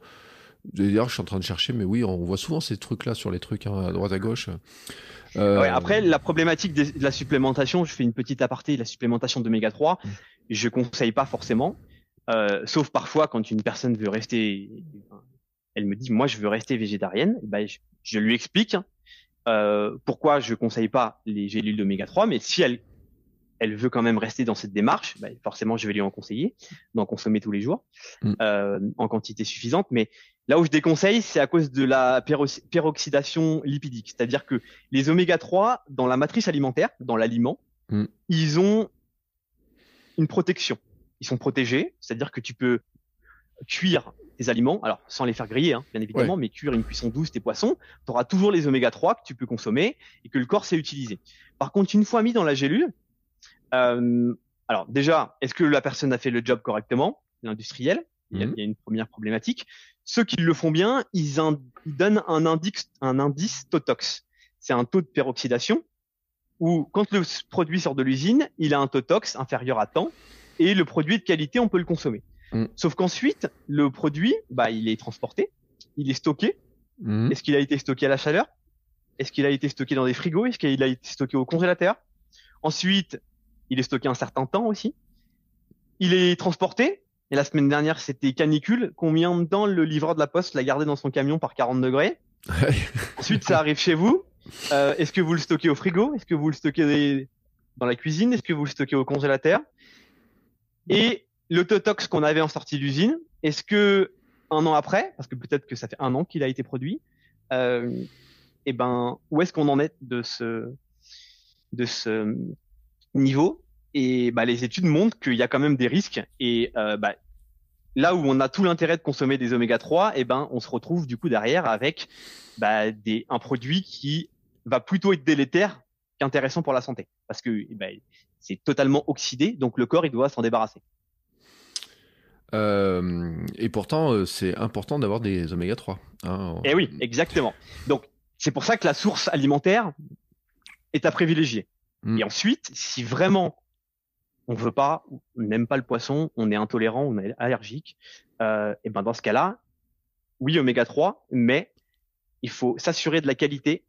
D'ailleurs, je suis en train de chercher, mais oui, on voit souvent ces trucs-là sur les trucs hein, à droite à gauche. Euh, Ouais, après, la problématique de la supplémentation, je fais une petite aparté, la supplémentation d'oméga 3, Mm. je conseille pas forcément, euh, sauf parfois quand une personne veut rester, elle me dit, moi je veux rester végétarienne, eh ben, je, je lui explique euh, pourquoi je conseille pas les gélules d'oméga 3, mais si elle elle veut quand même rester dans cette démarche, ben, forcément je vais lui en conseiller, d'en consommer tous les jours Mm. euh, en quantité suffisante. Mais là où je déconseille, c'est à cause de la peroxydation lipidique, c'est-à-dire que les oméga 3 dans la matrice alimentaire, dans l'aliment, Mm. ils ont une protection. Ils sont protégés, c'est-à-dire que tu peux cuire tes aliments, alors sans les faire griller, hein, bien évidemment, mais cuire une cuisson douce tes poissons, tu auras toujours les oméga 3 que tu peux consommer et que le corps sait utiliser. Par contre, une fois mis dans la gélule, euh, alors déjà, est-ce que la personne a fait le job correctement, l'industriel? Il, y a- Mhm. il y a une première problématique. Ceux qui le font bien, ils, donnent un indice, un indice Totox. C'est un taux de peroxydation où quand le produit sort de l'usine, il a un Totox inférieur à temps et le produit est de qualité, on peut le consommer. Mm. Sauf qu'ensuite, le produit, bah, il est transporté, il est stocké. mm, Est-ce qu'il a été stocké à la chaleur? Est-ce qu'il a été stocké dans des frigos? Est-ce qu'il a été stocké au congélateur? Ensuite, il est stocké un certain temps aussi. Il est transporté. Et la semaine dernière, c'était canicule. Combien de temps le livreur de la poste l'a gardé dans son camion par 40 degrés? Ensuite, ça arrive chez vous. Euh, Est-ce que vous le stockez au frigo? Est-ce que vous le stockez dans la cuisine? Est-ce que vous le stockez au congélateur? Et l'autotox qu'on avait en sortie d'usine, est-ce que un an après, parce que peut-être que ça fait un an qu'il a été produit, euh, et ben où est-ce qu'on en est de ce de ce niveau? Et bah, les études montrent qu'il y a quand même des risques et euh, bah, là où on a tout l'intérêt de consommer des oméga 3, et ben on se retrouve du coup derrière avec bah, des, un produit qui va plutôt être délétère qu'intéressant pour la santé parce que eh ben, c'est totalement oxydé, donc le corps il doit s'en débarrasser. Euh, et pourtant, euh, c'est important d'avoir des oméga 3. Hein. Et eh oui, exactement. Donc, c'est pour ça que la source alimentaire est à privilégier. Mm. Et ensuite, si vraiment on veut pas, on n'aime pas le poisson, on est intolérant, on est allergique, euh, et ben dans ce cas-là, oui oméga 3, mais il faut s'assurer de la qualité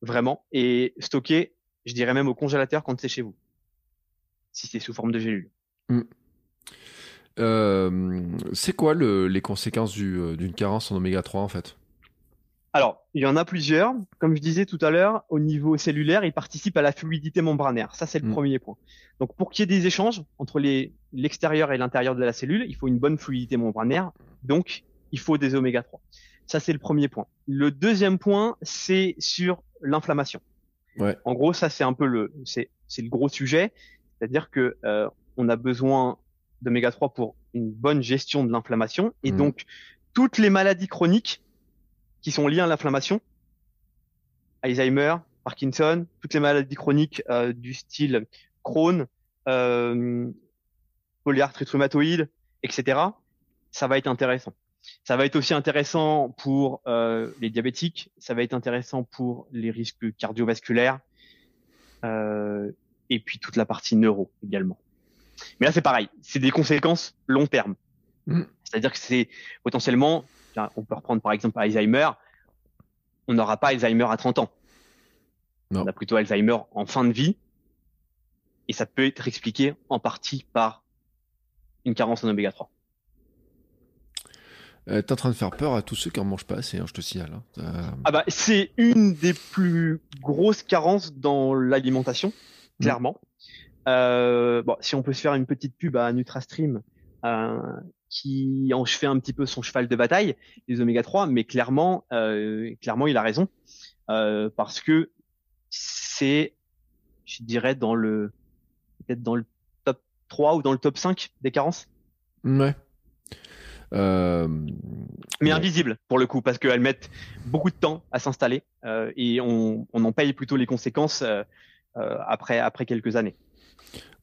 vraiment et stocker, je dirais même au congélateur quand c'est chez vous, si c'est sous forme de gélule. Mm. Euh, c'est quoi le, les conséquences euh, d'une carence en oméga 3 en fait? Alors, il y en a plusieurs. Comme je disais tout à l'heure, au niveau cellulaire, il participe à la fluidité membranaire. Ça, c'est le mm. premier point. Donc, pour qu'il y ait des échanges entre l'extérieur et l'intérieur de la cellule, il faut une bonne fluidité membranaire. Donc, il faut des oméga 3. Ça, c'est le premier point. Le deuxième point, c'est sur l'inflammation. Ouais. En gros, ça, c'est un peu le, c'est, le gros sujet. C'est-à-dire que euh, on a besoin d'oméga 3 pour une bonne gestion de l'inflammation. Et mm. donc, toutes les maladies chroniques qui sont liées à l'inflammation, Alzheimer, Parkinson, toutes les maladies chroniques euh, du style Crohn, euh, polyarthrite rhumatoïde, etc. Ça va être intéressant. Ça va être aussi intéressant pour euh, les diabétiques, ça va être intéressant pour les risques cardiovasculaires, euh, et puis toute la partie neuro également. Mais là, c'est pareil, c'est des conséquences long terme. Mm. C'est-à-dire que c'est potentiellement, on peut reprendre par exemple Alzheimer, on n'aura pas Alzheimer à 30 ans. On a plutôt Alzheimer en fin de vie, et ça peut être expliqué en partie par une carence en oméga 3. Euh, T'es en train de faire peur à tous ceux qui en mangent pas assez, hein, je te signale. Hein. Euh, ah bah c'est une des plus grosses carences dans l'alimentation, mm. clairement. Euh, bon, si on peut se faire une petite pub à NutraStream, euh, qui en fait un petit peu son cheval de bataille, les oméga 3, mais clairement, clairement, il a raison parce que c'est, je dirais, dans le peut-être dans le top 3 ou dans le top 5 des carences. Ouais. Euh, mais invisible pour le coup parce qu'elles mettent beaucoup de temps à s'installer euh, et on, on en paye plutôt les conséquences euh, après après quelques années.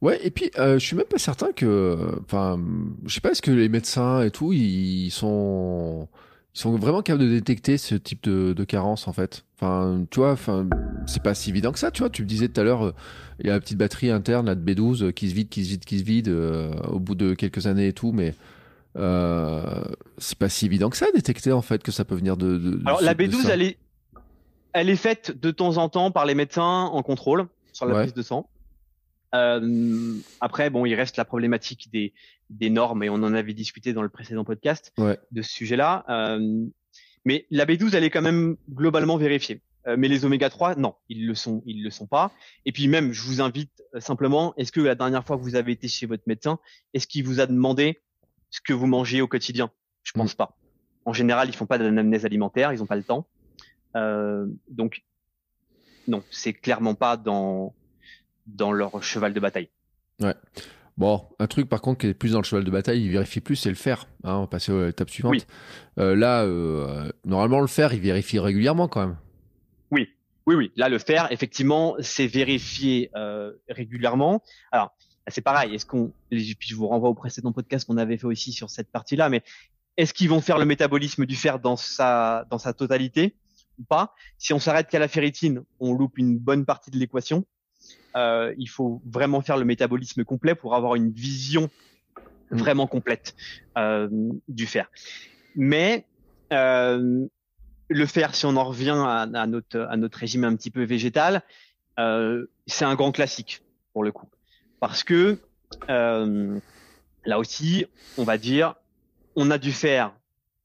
Ouais, et puis je suis même pas certain que, enfin, je sais pas, est-ce que les médecins et tout, ils sont, ils sont vraiment capables de détecter ce type de, de carence en fait? Enfin, tu vois, enfin, c'est pas si évident que ça, tu vois. Tu me disais tout à l'heure, euh, il y a la petite batterie interne là de B12 euh, qui se vide, qui se vide, qui se vide euh, au bout de quelques années et tout, mais c'est pas si évident que ça à détecter en fait que ça peut venir de. de Alors la B12, elle est, elle est faite de temps en temps par les médecins en contrôle sur la prise de sang. Euh, après, bon, il reste la problématique des, des normes et on en avait discuté dans le précédent podcast de ce sujet-là. Euh, mais la B12, elle est quand même globalement vérifiée. Euh, mais les oméga 3, non, ils le sont, ils le sont pas. Et puis même, je vous invite euh, simplement, est-ce que la dernière fois que vous avez été chez votre médecin, est-ce qu'il vous a demandé ce que vous mangez au quotidien Je pense mm. pas. En général, ils font pas d'anamnèse alimentaire, ils ont pas le temps. Euh, donc non, c'est clairement pas dans dans leur cheval de bataille. Ouais. Bon, un truc par contre qui est plus dans le cheval de bataille, il vérifie plus, c'est le fer. Hein, on va passer à l'étape suivante. Oui. Euh, là, euh, normalement, le fer, il vérifie régulièrement quand même. Oui, oui, oui. Là, le fer, effectivement, c'est vérifié euh, régulièrement. Alors, c'est pareil. Est-ce qu'on, puis je vous renvoie au précédent podcast qu'on avait fait aussi sur cette partie-là, mais est-ce qu'ils vont faire le métabolisme du fer dans sa dans sa totalité ou pas? Si on s'arrête qu'à la ferritine, on loupe une bonne partie de l'équation. Euh, il faut vraiment faire le métabolisme complet pour avoir une vision mm. vraiment complète euh, du fer. Mais euh, le fer, si on en revient à, notre, à notre régime un petit peu végétal, c'est un grand classique pour le coup. Parce que là aussi, on va dire, on a du fer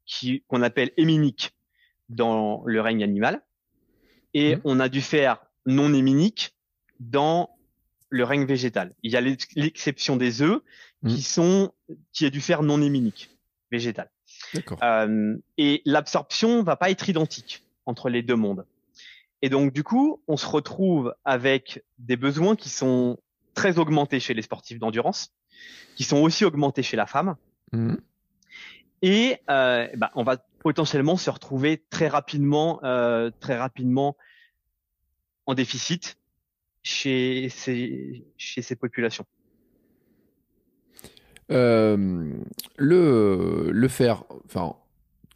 qui qu'on appelle héminique dans le règne animal, et mm. on a du fer non héminique dans le règne végétal. Il y a l'exception des œufs mmh. qui sont qui est du fer non héminique végétal. Euh, et l'absorption va pas être identique entre les deux mondes. Et donc du coup, on se retrouve avec des besoins qui sont très augmentés chez les sportifs d'endurance, qui sont aussi augmentés chez la femme. Mmh. Et euh, bah, on va potentiellement se retrouver très rapidement, euh, très rapidement en déficit chez ces, chez ces populations. Euh, le, le fer, enfin,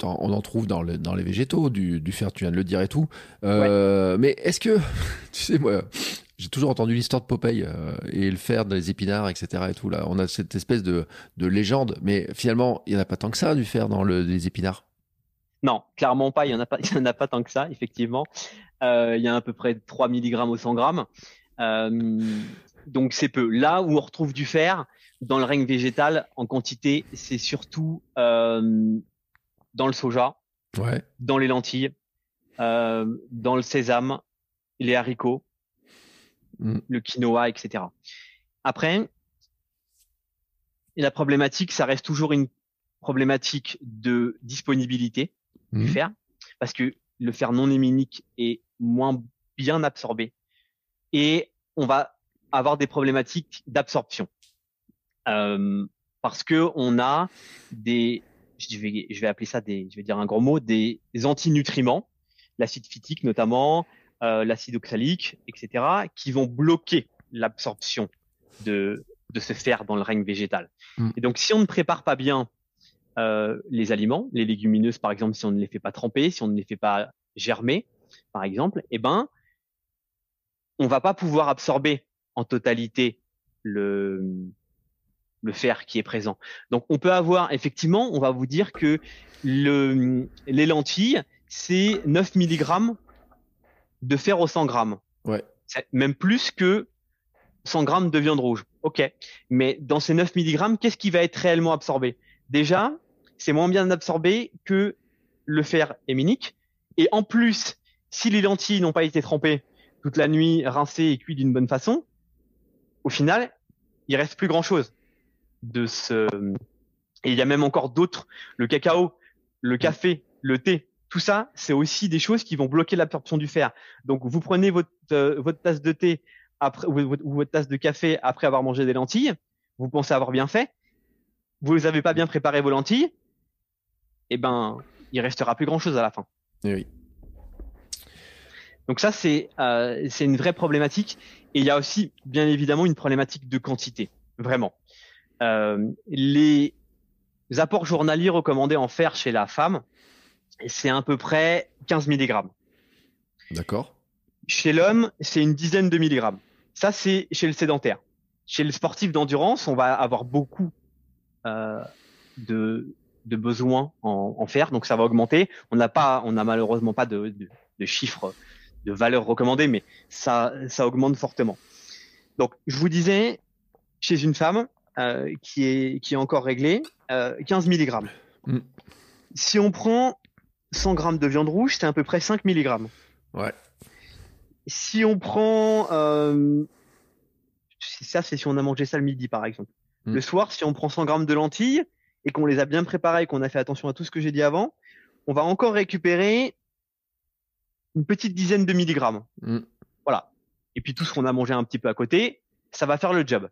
on en trouve dans, dans les végétaux, du, du, fer, tu viens de le dire et tout. Euh, mais est-ce que, tu sais, moi, j'ai toujours entendu l'histoire de Popeye euh, et le fer dans les épinards, etc. Et tout là, on a cette espèce de, de légende, mais finalement, il n'y en a pas tant que ça du fer dans le, les épinards. Non, clairement pas. Il y en a pas. Il y en a pas tant que ça, effectivement. Euh, il y a à peu près 3 mg au 100 g. Euh, donc c'est peu. Là où on retrouve du fer dans le règne végétal en quantité, c'est surtout dans le soja, ouais. dans les lentilles, dans le sésame, les haricots, mm. le quinoa, etc. Après, la problématique, ça reste toujours une problématique de disponibilité du mm. fer, parce que le fer non héminique est moins bien absorbé et on va avoir des problématiques d'absorption euh, parce que on a des je vais, je vais appeler ça des, je vais dire un gros mot, des, antinutriments, l'acide phytique notamment, euh, l'acide oxalique, etc., qui vont bloquer l'absorption de, de ce fer dans le règne végétal. Mm. Et donc, si on ne prépare pas bien euh, les aliments, les légumineuses par exemple, si on ne les fait pas tremper, si on ne les fait pas germer, par exemple, eh ben, on va pas pouvoir absorber en totalité le, le fer qui est présent. Donc on peut avoir effectivement, on va vous dire que le, les lentilles, c'est 9 mg de fer au 100 grammes. Ouais. Même plus que 100 grammes de viande rouge. Ok. Mais dans ces 9 mg, qu'est-ce qui va être réellement absorbé? Déjà, c'est moins bien absorbé que le fer héminique. Et en plus, si les lentilles n'ont pas été trempées toute la nuit, rincées et cuites d'une bonne façon, au final, il reste plus grand chose de ce. Et il y a même encore d'autres, le cacao, le café, le thé, tout ça, c'est aussi des choses qui vont bloquer l'absorption du fer. Donc vous prenez votre, euh, votre tasse de thé après, ou, votre tasse de café après avoir mangé des lentilles, vous pensez avoir bien fait, vous n'avez pas bien préparé vos lentilles, eh ben il restera plus grand chose à la fin. Eh oui. Donc ça c'est euh, c'est une vraie problématique et il y a aussi bien évidemment une problématique de quantité, vraiment. Euh, les apports journaliers recommandés en fer chez la femme, c'est à peu près 15 mg. D'accord. Chez l'homme, c'est une dizaine de milligrammes. Ça, c'est chez le sédentaire. Chez le sportif d'endurance, on va avoir beaucoup euh, de, de besoins en, en, fer, donc ça va augmenter. On n'a pas, on n'a malheureusement pas de, de, de, chiffres, de valeurs recommandées, mais ça, ça augmente fortement. Donc, je vous disais, chez une femme, euh, qui, est, qui est encore réglé, euh, 15 mg. Mm. Si on prend 100 g de viande rouge, c'est à peu près 5 mg. Ouais. Si on prend... Euh, ça, c'est si on a mangé ça le midi, par exemple. Mm. Le soir, si on prend 100 g de lentilles et qu'on les a bien préparées et qu'on a fait attention à tout ce que j'ai dit avant, on va encore récupérer une petite dizaine de milligrammes. Mm. Voilà. Et puis tout ce qu'on a mangé un petit peu à côté, ça va faire le job.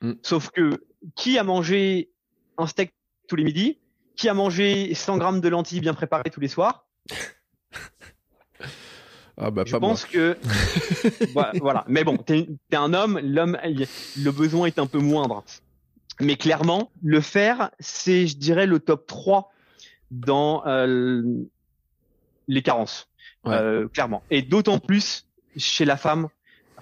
Mm. Sauf que qui a mangé un steak tous les midis? Qui a mangé 100 grammes de lentilles bien préparées tous les soirs ah bah, Je pense que voilà. Mais bon, t'es es un homme, l'homme, le besoin est un peu moindre. Mais clairement, le fer, c'est, je dirais, le top 3 dans euh, les carences. Euh, clairement. Et d'autant plus chez la femme,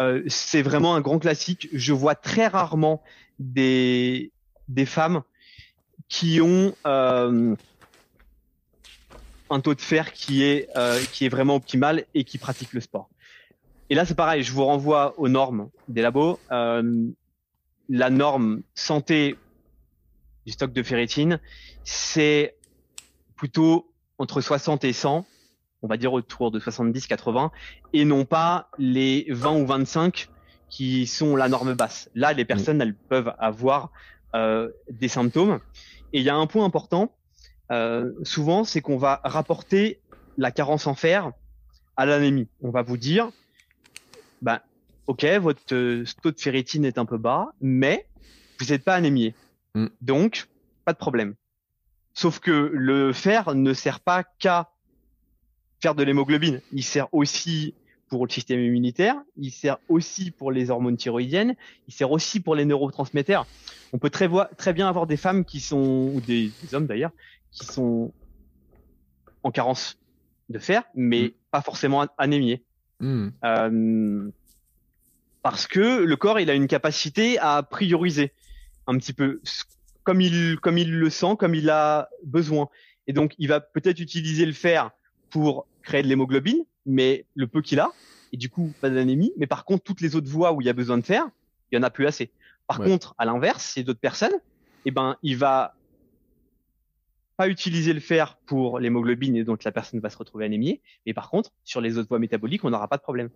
euh, c'est vraiment un grand classique. Je vois très rarement des des femmes qui ont euh, un taux de fer qui est euh, qui est vraiment optimal et qui pratiquent le sport. Et là, c'est pareil. Je vous renvoie aux normes des labos. la norme santé du stock de ferritine, c'est plutôt entre 60 et 100 on va dire autour de 70-80, et non pas les 20 ou 25 qui sont la norme basse. Là, les personnes, elles peuvent avoir des symptômes. Et il y a un point important, souvent, c'est qu'on va rapporter la carence en fer à l'anémie. On va vous dire, ben, ok, votre taux de ferritine est un peu bas, mais vous n'êtes pas anémié. Mm. Donc, pas de problème. Sauf que le fer ne sert pas qu'à faire de l'hémoglobine. Il sert aussi pour le système immunitaire, il sert aussi pour les hormones thyroïdiennes, il sert aussi pour les neurotransmetteurs. On peut très, très bien avoir des femmes qui sont, ou des, hommes d'ailleurs, qui sont en carence de fer, mais mm. pas forcément anémiés. Mm. Euh, parce que le corps, il a une capacité à prioriser un petit peu comme il, comme il le sent, comme il a besoin. Et donc, il va peut-être utiliser le fer pour créer de l'hémoglobine, mais le peu qu'il a, et du coup, pas d'anémie. Mais par contre, toutes les autres voies où il y a besoin de fer, il y en a plus assez. Par contre, à l'inverse, c'est d'autres personnes, eh ben, il va pas utiliser le fer pour l'hémoglobine et donc la personne va se retrouver anémiée. Mais par contre, sur les autres voies métaboliques, on n'aura pas de problème.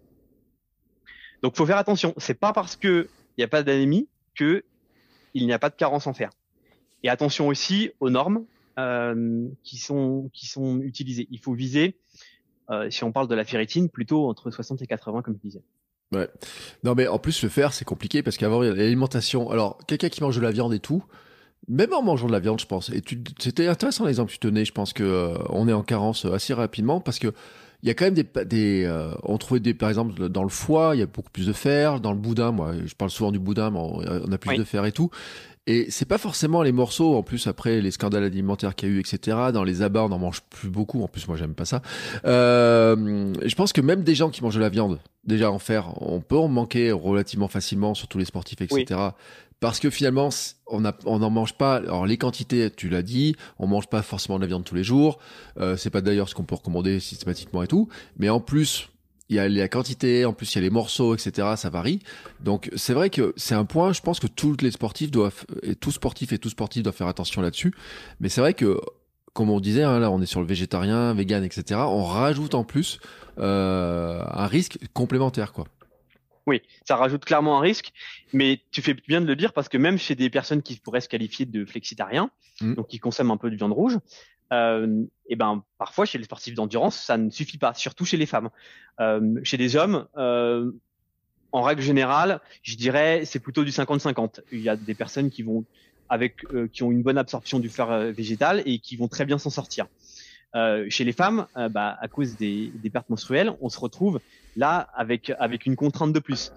Donc, faut faire attention. C'est pas parce que il n'y a pas d'anémie que il n'y a pas de carence en fer. Et attention aussi aux normes euh, qui sont qui sont utilisées. Il faut viser, euh, si on parle de la ferritine, plutôt entre 60 et 80, comme je disais. Ouais. Non, mais en plus le fer c'est compliqué parce qu'avant il y a l'alimentation. Alors quelqu'un qui mange de la viande et tout, même en mangeant de la viande, je pense. Et c'était intéressant l'exemple que tu tenais. Je pense que euh, on est en carence assez rapidement parce que il y a quand même des, des euh, on trouvait des par exemple dans le foie il y a beaucoup plus de fer dans le boudin moi je parle souvent du boudin mais on a plus de fer et tout et c'est pas forcément les morceaux, en plus après les scandales alimentaires qu'il y a eu, etc. Dans les abats, on n'en mange plus beaucoup. En plus, moi, j'aime pas ça. Euh, je pense que même des gens qui mangent de la viande, déjà en fer, on peut en manquer relativement facilement, surtout les sportifs, etc parce que finalement on on n'en mange pas alors les quantités tu l'as dit on mange pas forcément de la viande tous les jours euh, c'est pas d'ailleurs ce qu'on peut recommander systématiquement et tout mais en plus il y a la quantité en plus il y a les morceaux etc ça varie donc c'est vrai que c'est un point je pense que tous les sportifs doivent et tous sportifs et tous sportifs doivent faire attention là-dessus mais c'est vrai que comme on disait, hein, là on est sur le végétarien, vegan, etc. On rajoute en plus euh, un risque complémentaire, quoi. Oui, ça rajoute clairement un risque, mais tu fais bien de le dire parce que même chez des personnes qui pourraient se qualifier de flexitariens, mmh. donc qui consomment un peu de viande rouge, euh, et ben parfois chez les sportifs d'endurance, ça ne suffit pas, surtout chez les femmes. Euh, chez des hommes, euh, en règle générale, je dirais c'est plutôt du 50-50. Il y a des personnes qui vont avec euh, qui ont une bonne absorption du fer euh, végétal et qui vont très bien s'en sortir. Euh, chez les femmes, bah, à cause des, des pertes menstruelles, on se retrouve Là, avec avec une contrainte de plus.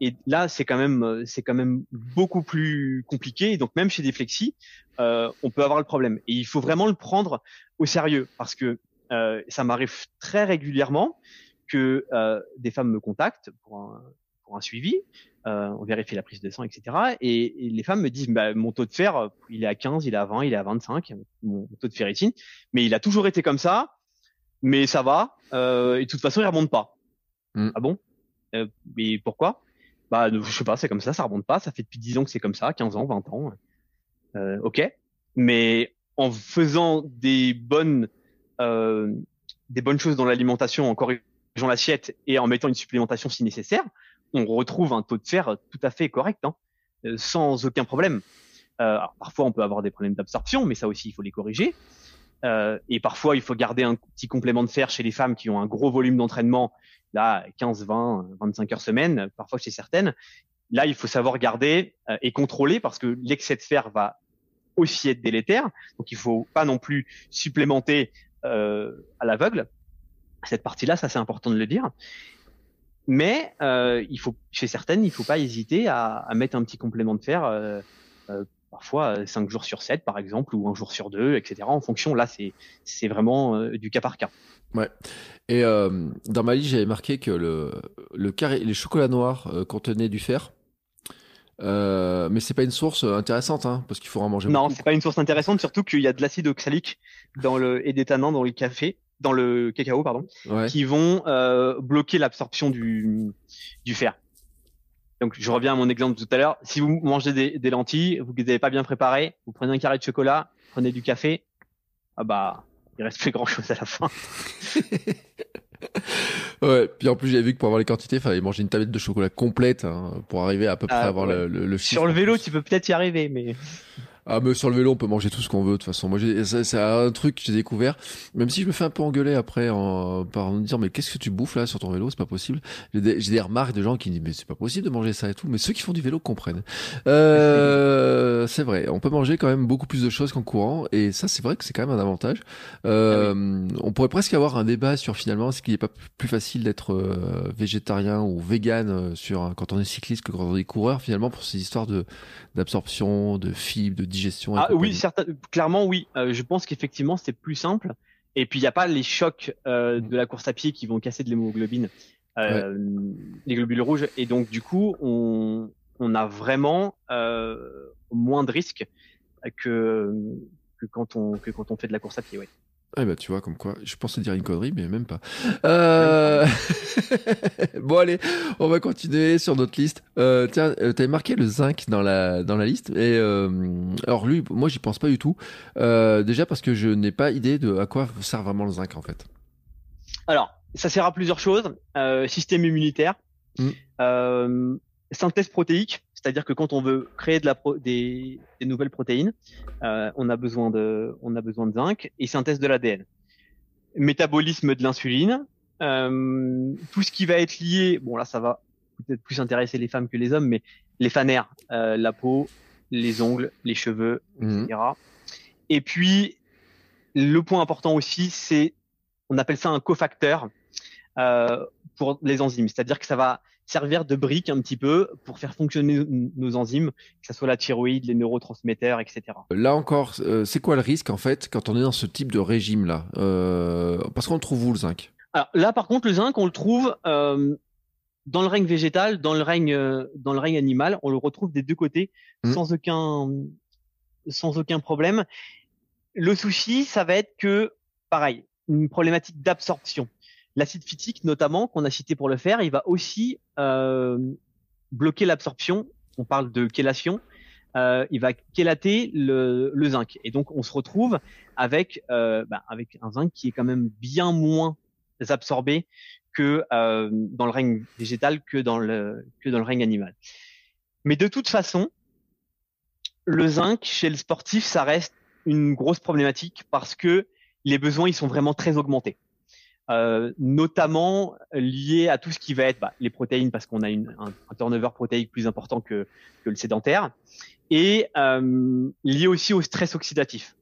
Et là, c'est quand même euh, c'est quand même beaucoup plus compliqué. Et donc même chez des flexis, euh, on peut avoir le problème. Et il faut vraiment le prendre au sérieux parce que euh, ça m'arrive très régulièrement que euh, des femmes me contactent pour un, pour un suivi. Euh, on vérifie la prise de sang, etc. Et, et les femmes me disent, bah, mon taux de fer, il est à 15, il est à 20, il est à 25, mon taux de ferritine, mais il a toujours été comme ça, mais ça va, euh, et de toute façon, il remonte pas. Mm. Ah bon? Euh, Mais pourquoi? Bah, je sais pas, c'est comme ça, ça remonte pas. Ça fait depuis 10 ans que c'est comme ça, 15 ans, 20 ans. Euh, ok. Mais en faisant des bonnes, euh, des bonnes choses dans l'alimentation, en corrigeant l'assiette et en mettant une supplémentation si nécessaire, on retrouve un taux de fer tout à fait correct, hein, euh, sans aucun problème. Euh, parfois, on peut avoir des problèmes d'absorption, mais ça aussi, il faut les corriger. Euh, et parfois, il faut garder un petit complément de fer chez les femmes qui ont un gros volume d'entraînement là 15, 20, 25 heures semaine, parfois chez certaines. Là, il faut savoir garder euh, et contrôler parce que l'excès de fer va aussi être délétère. Donc, il faut pas non plus supplémenter euh, à l'aveugle. Cette partie-là, ça c'est important de le dire. Mais euh, il faut, chez certaines, il faut pas hésiter à, à mettre un petit complément de fer, parfois 5 jours sur 7 par exemple, ou un jour sur 2, etc. En fonction, là, c'est vraiment du cas par cas. Ouais. Et euh, dans ma liste, j'avais marqué que le, le carré, les chocolats noirs euh, contenaient du fer. Euh, mais c'est pas une source intéressante, hein, parce qu'il faut en manger. Non, c'est pas une source intéressante, surtout qu'il y a de l'acide oxalique dans le et des tanins dans le café, dans le cacao, pardon, qui vont euh, bloquer l'absorption du du fer. Donc, je reviens à mon exemple de tout à l'heure. Si vous mangez des, des lentilles, vous les avez pas bien préparées, vous prenez un carré de chocolat, prenez du café, ah bah il reste plus grand chose à la fin. Ouais, puis en plus j'avais vu que pour avoir les quantités, il fallait manger une tablette de chocolat complète hein, pour arriver à peu près à Ah, avoir ouais. le, le, le chiffre. Sur le vélo, tu peux peut-être y arriver, mais Ah mais sur le vélo on peut manger tout ce qu'on veut de toute façon. Moi c'est un truc que j'ai découvert. Même si je me fais un peu engueuler après en, par me dire mais qu'est-ce que tu bouffes là sur ton vélo? C'est pas possible. J'ai des, des remarques de gens qui disent mais c'est pas possible de manger ça et tout. Mais ceux qui font du vélo comprennent. Euh, c'est vrai. On peut manger quand même beaucoup plus de choses qu'en courant et ça c'est vrai que c'est quand même un avantage. Euh, On pourrait presque avoir un débat sur finalement est-ce qu'il n'est pas plus facile d'être euh, végétarien ou vegan euh, sur quand on est cycliste que quand on est coureur finalement pour ces histoires de d'absorption, de fibres, de digestion. ah oui, certain- clairement oui. Euh, je pense qu'effectivement c'est plus simple. Et puis il n'y a pas les chocs euh, de la course à pied qui vont casser de l'hémoglobine, euh, les globules rouges. Et donc du coup, on, on a vraiment euh, moins de risques que que quand on que quand on fait de la course à pied. Ouais. Ah bah tu vois comme quoi, je pensais dire une connerie mais même pas. Euh... bon allez, on va continuer sur notre liste. Euh, tiens, euh, t'avais marqué le zinc dans la dans la liste et euh, alors lui, moi j'y pense pas du tout. Déjà parce que je n'ai pas idée de à quoi sert vraiment le zinc en fait. Alors, ça sert à plusieurs choses. Système immunitaire, Mm. synthèse protéique, c'est-à-dire que quand on veut créer de la pro- des, des nouvelles protéines, euh, on a besoin de, on a besoin de zinc et synthèse de l'ADN. Métabolisme de l'insuline, euh, tout ce qui va être lié, bon là ça va peut-être plus intéresser les femmes que les hommes, mais les fanères, euh, la peau, les ongles, les cheveux, Mhm. etc. Et puis, le point important aussi, c'est, on appelle ça un cofacteur euh, pour les enzymes. C'est-à-dire que ça va servir de brique un petit peu pour faire fonctionner nos- enzymes, que ce soit la thyroïde, les neurotransmetteurs, etc. Là encore, euh, c'est quoi le risque en fait quand on est dans ce type de régime là? Euh, Parce qu'on trouve où le zinc? Alors là, par contre, le zinc, on le trouve euh, dans le règne végétal, dans le règne, dans le règne animal. On le retrouve des deux côtés, Mhm. sans aucun, sans aucun problème. Le souci, ça va être que, pareil, une problématique d'absorption. L'acide phytique, notamment, qu'on a cité pour le faire, il va aussi euh, bloquer l'absorption. On parle de chélation. Euh, il va chélater le, zinc. Et donc, on se retrouve avec, euh, bah, avec un zinc qui est quand même bien moins absorbé que dans le règne végétal que dans le que dans le règne animal. Mais de toute façon, le zinc chez le sportif, ça reste une grosse problématique parce que les besoins ils sont vraiment très augmentés, euh, notamment liés à tout ce qui va être bah, les protéines parce qu'on a une, un, un turnover protéique plus important que que le sédentaire et euh, lié aussi au stress oxydatif.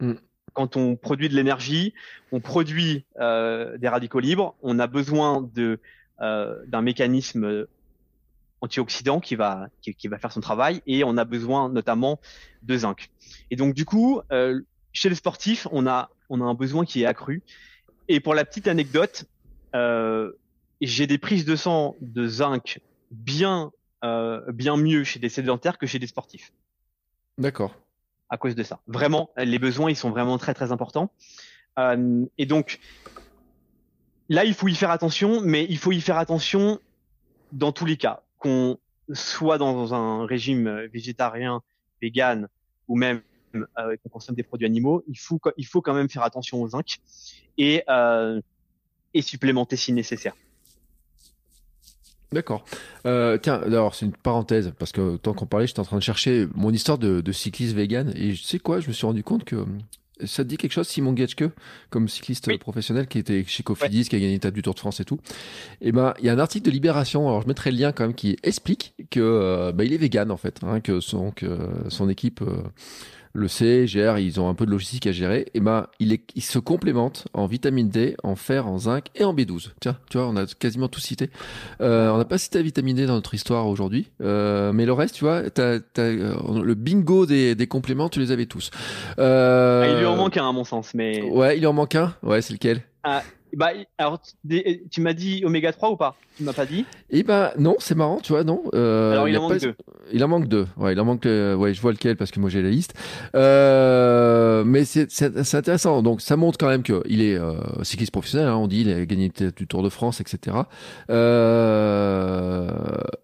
Mm. Quand on produit de l'énergie, on produit euh, des radicaux libres, on a besoin de euh, d'un mécanisme antioxydant qui va qui, qui va faire son travail et on a besoin notamment de zinc. Et donc du coup, euh, chez les sportifs, on a on a un besoin qui est accru. Et pour la petite anecdote, euh, j'ai des prises de sang de zinc bien euh, bien mieux chez des sédentaires que chez des sportifs D'accord. à cause de ça. Vraiment, les besoins, ils sont vraiment très très importants. Euh, et donc, là, il faut y faire attention, mais il faut y faire attention dans tous les cas, qu'on soit dans un régime végétarien, vegan, ou même euh, qu'on consomme des produits animaux, il faut, il faut quand même faire attention au zinc et, euh, et supplémenter si nécessaire. D'accord. Euh, tiens, alors c'est une parenthèse parce que tant qu'on parlait, j'étais en train de chercher mon histoire de, de cycliste vegan et tu sais quoi, je me suis rendu compte que euh, ça te dit quelque chose, Simon Getschke, comme cycliste Oui. professionnel qui était chez Cofidis, qui a gagné l'étape du Tour de France et tout. Et ben, il y a un article de Libération, alors je mettrai le lien quand même, qui explique que euh, bah, il est vegan en fait, hein, que son que son équipe euh, le sait, gère, ils ont un peu de logistique à gérer. Et ben, il est, il se complémente en vitamine D, en fer, en zinc et en B12. Tiens, tu vois, on a quasiment tout cité. Euh, on n'a pas cité la vitamine D dans notre histoire aujourd'hui, euh, mais le reste, tu vois, t'as, t'as, euh, le bingo des, des compléments, tu les avais tous. Euh, Ah, il lui en manque un, à mon sens, mais Ouais, il en manque un. Ouais, c'est lequel? Bah, alors, tu tu m'as dit oméga 3 ou pas? Tu m'as pas dit? Eh ben non, c'est marrant, tu vois, non. Euh, Alors, il en manque pas- deux. Il en manque deux. Ouais, il en manque. euh, ouais, je vois lequel parce que moi j'ai la liste. Euh, mais c'est c'est c'est intéressant. Donc ça montre quand même que il est euh, cycliste professionnel. Hein, on dit il a gagné du Tour de France, etc. Euh,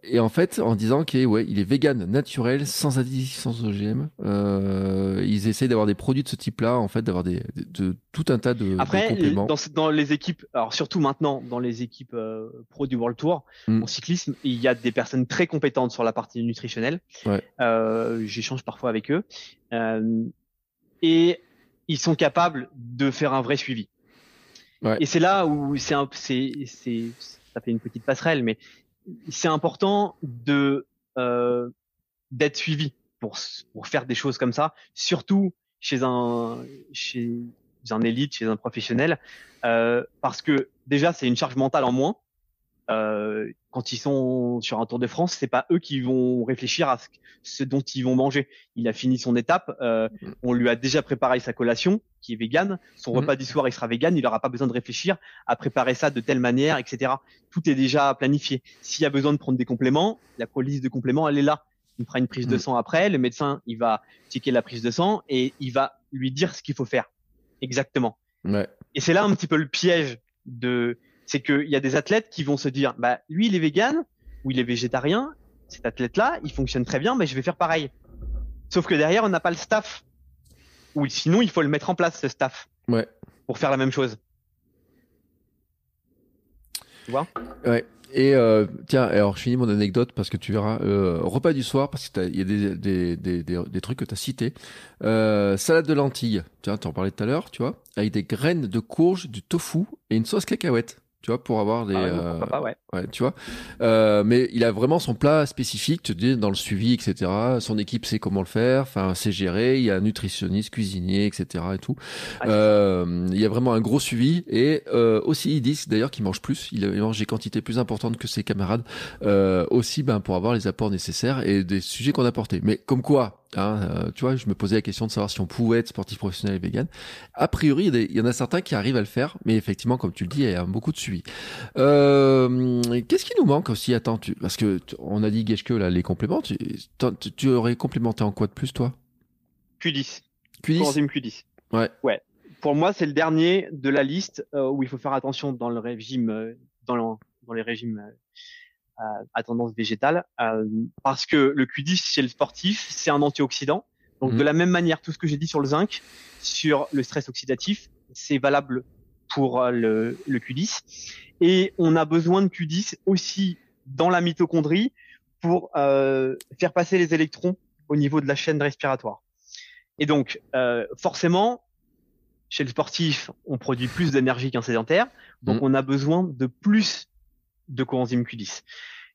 et en fait, en disant qu'il est ouais, il est vegan, naturel, sans additifs, sans OGM. Euh, ils essayent d'avoir des produits de ce type-là, en fait, d'avoir des de, de- tout un tas de, de Après, compléments. dans, dans les équipes, alors surtout maintenant dans les équipes euh, pro du World Tour Mm. en cyclisme, il y a des personnes très compétentes sur la partie nutritionnelle. Ouais. Euh, J'échange parfois avec eux Euh, et ils sont capables de faire un vrai suivi. Ouais. Et c'est là où c'est un, c'est, c'est, ça fait une petite passerelle, mais c'est important de d'être suivi pour pour faire des choses comme ça, surtout chez un chez un élite, chez un professionnel, euh, parce que déjà c'est une charge mentale en moins. Euh, quand ils sont sur un Tour de France, c'est pas eux qui vont réfléchir à ce, ce dont ils vont manger. Il a fini son étape, euh, on lui a déjà préparé sa collation, qui est végane. Son Mhm. repas du soir, il sera vegan. Il n'aura pas besoin de réfléchir à préparer ça de telle manière, etc. Tout est déjà planifié. S'il y a besoin de prendre des compléments, la police de compléments, elle est là. Il fera une prise de Mhm. sang après. Le médecin, il va checker la prise de sang et il va lui dire ce qu'il faut faire exactement. Ouais. Et c'est là un petit peu le piège de, c'est qu'il y a des athlètes qui vont se dire, bah lui il est vegan ou il est végétarien, cet athlète-là, il fonctionne très bien, mais je vais faire pareil. Sauf que derrière on n'a pas le staff. Ou sinon il faut le mettre en place ce staff Ouais. pour faire la même chose. Tu vois? Ouais. Et euh, tiens, alors je finis mon anecdote parce que tu verras. euh, repas du soir, parce qu'il y a des, des, des, des, trucs que tu as cités. Euh, salade de lentilles, tiens, tu en parlais tout à l'heure, tu vois, avec des graines de courge, du tofu et une sauce cacahuète, tu vois, pour avoir des... Ah ouais, euh, pas, ouais. Ouais, tu vois. Euh, mais il a vraiment son plat spécifique, tu dis, dans le suivi, etc. Son équipe sait comment le faire, enfin, c'est géré. Il y a un nutritionniste, cuisinier, etc. et tout. Ah, Euh, il y a vraiment un gros suivi et euh, aussi ils disent d'ailleurs qu'il mange plus, il mange des quantités plus importantes que ses camarades euh, aussi ben pour avoir les apports nécessaires et des sujets qu'on a portés. Mais comme quoi, hein, euh, tu vois, je me posais la question de savoir si on pouvait être sportif professionnel et vegan. A priori, il y, en a certains qui arrivent à le faire, mais effectivement, comme tu le dis, il y a beaucoup de suivi. Euh, Qu'est-ce qui nous manque aussi? Attends, tu, parce que on a dit Geschke là les compléments. Tu, aurais complémenté en quoi de plus toi? Q10. Q10 Coenzyme Q10. Ouais. Ouais. Pour moi, c'est le dernier de la liste euh, où il faut faire attention dans le régime, euh, dans, le- dans les régimes à- à tendance végétale, euh, parce que le Q10 chez le sportif, c'est un antioxydant. Donc Mhm. de la même manière, tout ce que j'ai dit sur le zinc, sur le stress oxydatif, c'est valable pour euh, le, le Q10. Et on a besoin de Q10 aussi dans la mitochondrie pour euh, faire passer les électrons au niveau de la chaîne respiratoire. Et donc, euh, forcément, chez le sportif, on produit plus d'énergie qu'un sédentaire, donc Mhm. on a besoin de plus de coenzyme Q10.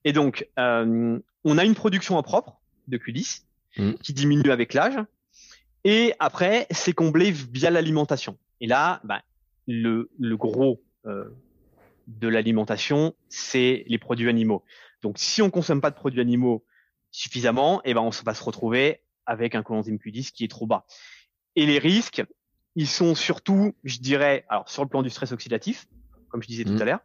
Et donc, euh, on a une production en propre de Q10 Mhm. qui diminue avec l'âge, et après, c'est comblé via l'alimentation. Et là, bah, le, le gros euh, de l'alimentation, c'est les produits animaux. Donc, si on consomme pas de produits animaux suffisamment, eh ben, on va se retrouver avec un coenzyme Q10 qui est trop bas. Et les risques, ils sont surtout, je dirais, alors sur le plan du stress oxydatif, comme je disais tout Mhm. à l'heure,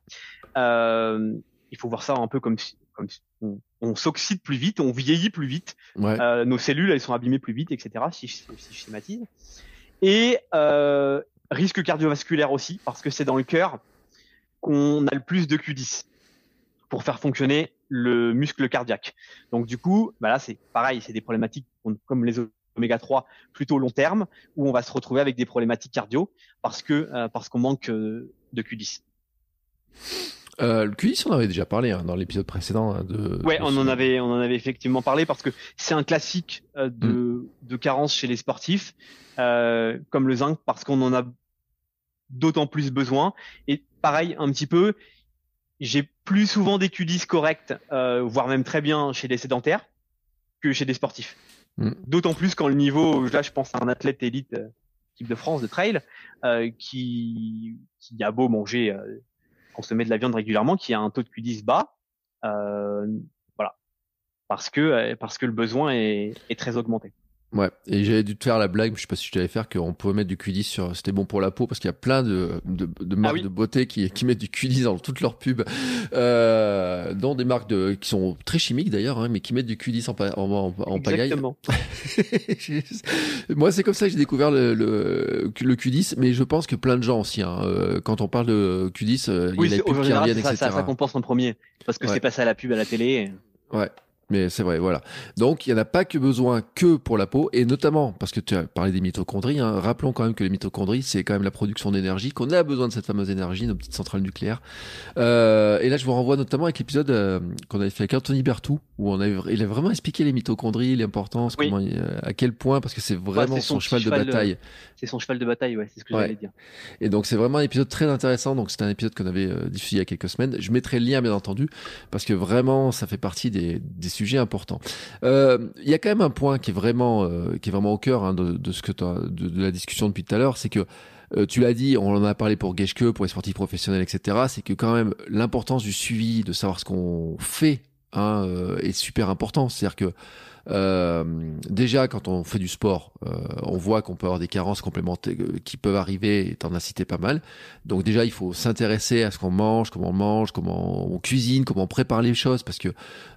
euh, il faut voir ça un peu comme, si- comme si on, on s'oxyde plus vite, on vieillit plus vite, Ouais. euh, nos cellules elles sont abîmées plus vite, etc. Si, je- si je schématise. Et euh, risque cardiovasculaire aussi, parce que c'est dans le cœur qu'on a le plus de Q10 pour faire fonctionner le muscle cardiaque. Donc du coup, bah là c'est pareil, c'est des problématiques comme les oméga 3 plutôt long terme, où on va se retrouver avec des problématiques cardio parce que euh, parce qu'on manque euh, de Q10. Euh, le Q10, on en avait déjà parlé hein, dans l'épisode précédent. hein, de, Ouais, on en avait, on en avait effectivement parlé parce que c'est un classique euh, de, de carence chez les sportifs, euh, comme le zinc, parce qu'on en a d'autant plus besoin. Et pareil, un petit peu, j'ai plus souvent des Q10 corrects, voire même très bien chez des sédentaires que chez des sportifs. Mm. D'autant plus quand le niveau, là, je pense à un athlète élite, équipe de France de trail, qui, qui a beau manger, consommer de la viande régulièrement, qui a un taux de Q10 bas. Euh, voilà, parce que euh, parce que le besoin est, est très augmenté. Ouais, et j'avais dû te faire la blague, je sais pas si je t'avais faire, qu'on pouvait mettre du Q10 sur, c'était bon pour la peau, parce qu'il y a plein de, de, de marques Ah oui. de beauté qui, qui mettent du Q10 dans toutes leurs pubs, euh, dont des marques de, qui sont très chimiques d'ailleurs, hein, mais qui mettent du Q10 en, pa- en, en, en pagaille. Exactement. Moi, c'est comme ça que j'ai découvert le, le, le Q10, mais je pense que plein de gens aussi, hein, euh, quand on parle de Q10, euh, il Oui, y a les pubs qui reviennent, ça, etc. ça, ça compense en premier parce que Ouais. c'est passé à la pub à la télé. Ouais. Mais c'est vrai, voilà. Donc, il n'y en a pas que besoin que pour la peau, et notamment, parce que tu as parlé des mitochondries, hein, rappelons quand même que les mitochondries, c'est quand même la production d'énergie, qu'on a besoin de cette fameuse énergie, nos petites centrales nucléaires. Euh, et là, je vous renvoie notamment avec l'épisode euh, qu'on avait fait avec Anthony Bertou, où on avait, il a vraiment expliqué les mitochondries, l'importance, comment, euh, à quel point, parce que c'est vraiment son, cheval, de bataille. C'est son cheval de bataille, ouais, c'est ce que j'allais dire. Et donc, c'est vraiment un épisode très intéressant. Donc, c'est un épisode qu'on avait diffusé il y a quelques semaines. Je mettrai le lien, bien entendu, parce que vraiment, ça fait partie des, des sujet important. Euh, il y a quand même un point qui est vraiment, euh, qui est vraiment au cœur hein, de, ce que de, la discussion depuis tout à l'heure, c'est que euh, tu l'as dit, on en a parlé pour Geschke, pour les sportifs professionnels, etc. C'est que quand même l'importance du suivi, de savoir ce qu'on fait, hein, est super important. C'est-à-dire que euh, déjà, quand on fait du sport, euh, on voit qu'on peut avoir des carences complémentaires euh, qui peuvent arriver, et t'en as cité pas mal. Donc déjà, il faut s'intéresser à ce qu'on mange, comment on mange, comment on cuisine, comment on prépare les choses, parce que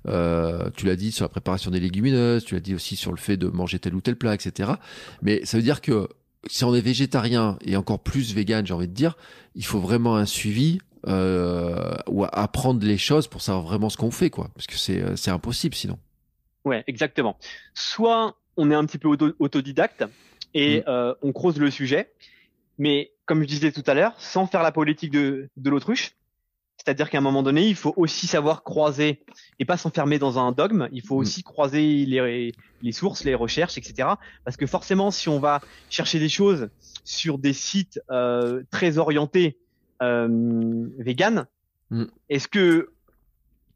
euh, tu l'as dit sur la préparation des légumineuses, tu l'as dit aussi sur le fait de manger tel ou tel plat, etc. Mais ça veut dire que si on est végétarien et encore plus vegan, j'ai envie de dire, il faut vraiment un suivi euh, ou apprendre les choses pour savoir vraiment ce qu'on fait, quoi. Parce que c'est c'est impossible sinon. Ouais, exactement. Soit on est un petit peu autodidacte et mm. euh, on creuse le sujet, mais comme je disais tout à l'heure, sans faire la politique de, de l'autruche. C'est-à-dire qu'à un moment donné, il faut aussi savoir croiser et pas s'enfermer dans un dogme. Il faut mm. aussi croiser les, les sources, les recherches, etc. Parce que forcément, si on va chercher des choses sur des sites euh, très orientés euh, vegan, mm. est-ce que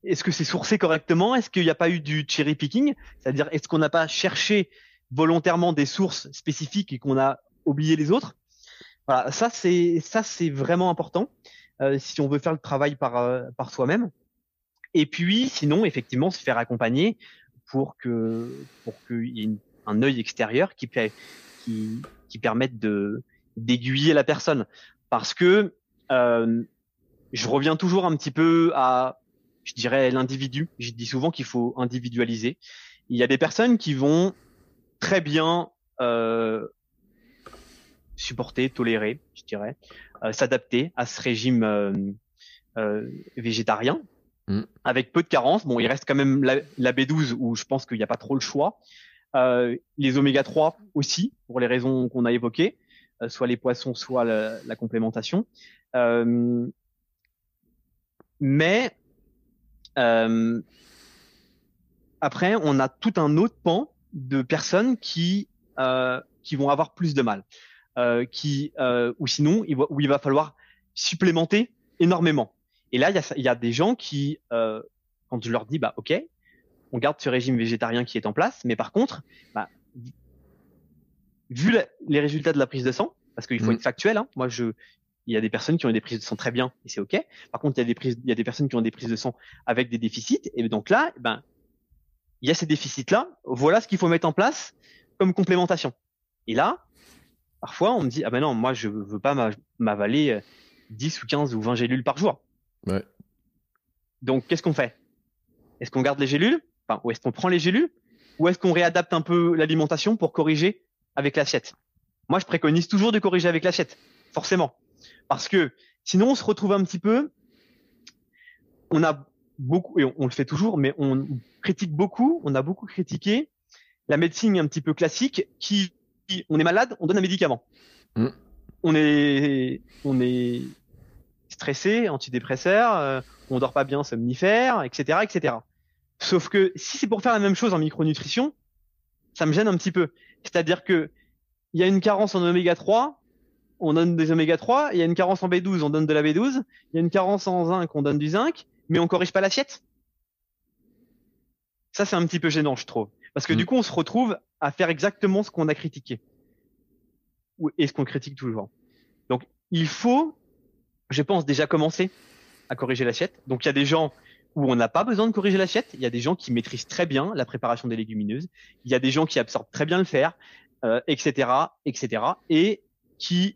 est-ce que c'est sourcé correctement? Est-ce qu'il n'y a pas eu du cherry picking? C'est-à-dire, est-ce qu'on n'a pas cherché volontairement des sources spécifiques et qu'on a oublié les autres? Voilà, ça c'est ça c'est vraiment important euh, si on veut faire le travail par euh, par soi-même. Et puis, sinon, effectivement, se faire accompagner pour que pour qu'il y ait un œil extérieur qui qui qui permette de d'aiguiller la personne, parce que euh, je reviens toujours un petit peu à je dirais l'individu. Je dis souvent qu'il faut individualiser. Il y a des personnes qui vont très bien euh, supporter, tolérer, je dirais, euh, s'adapter à ce régime euh, euh végétarien mm. avec peu de carences. Bon, il reste quand même la, la B12 où je pense qu'il n'y a pas trop le choix. Euh, les oméga 3 aussi, pour les raisons qu'on a évoquées, euh, soit les poissons, soit la, la complémentation. mais euh, après, on a tout un autre pan de personnes qui euh, qui vont avoir plus de mal, euh, qui euh, ou sinon il où il va falloir supplémenter énormément. Et là, il y a, y a des gens qui, euh, quand je leur dis, bah ok, on garde ce régime végétarien qui est en place, mais par contre, bah, vu les résultats de la prise de sang, parce qu'il faut mmh. être factuel, hein, moi je il y a des personnes qui ont des prises de sang très bien et c'est ok. Par contre, il y a des prises, il y a des personnes qui ont des prises de sang avec des déficits et donc là, ben, il y a ces déficits-là. Voilà ce qu'il faut mettre en place comme complémentation. Et là, parfois, on me dit ah ben non, moi je veux pas m'avaler 10 euh, ou 15 ou 20 gélules par jour. Ouais. Donc qu'est-ce qu'on fait? Est-ce qu'on garde les gélules? Enfin, Ou est-ce qu'on prend les gélules? Ou est-ce qu'on réadapte un peu l'alimentation pour corriger avec l'assiette? Moi, je préconise toujours de corriger avec l'assiette, forcément. Parce que sinon, on se retrouve un petit peu. On a beaucoup, et on, le fait toujours, mais on critique beaucoup. On a beaucoup critiqué la médecine un petit peu classique, qui, on est malade, on donne un médicament. Mm. On est, on est stressé, antidépresseur, euh, on dort pas bien, somnifère, etc., etc. Sauf que si c'est pour faire la même chose en micronutrition, ça me gêne un petit peu. C'est-à-dire que il y a une carence en oméga 3, on donne des oméga 3, il y a une carence en B12, on donne de la B12, il y a une carence en zinc, on donne du zinc, mais on corrige pas l'assiette. Ça, c'est un petit peu gênant, je trouve. Parce que du mm. coup, on se retrouve à faire exactement ce qu'on a critiqué. Et ce qu'on critique toujours. Donc, il faut, je pense, déjà commencer à corriger l'assiette. Donc, il y a des gens où on n'a pas besoin de corriger l'assiette. Il y a des gens qui maîtrisent très bien la préparation des légumineuses. Il y a des gens qui absorbent très bien le fer, euh, etc., etc., et qui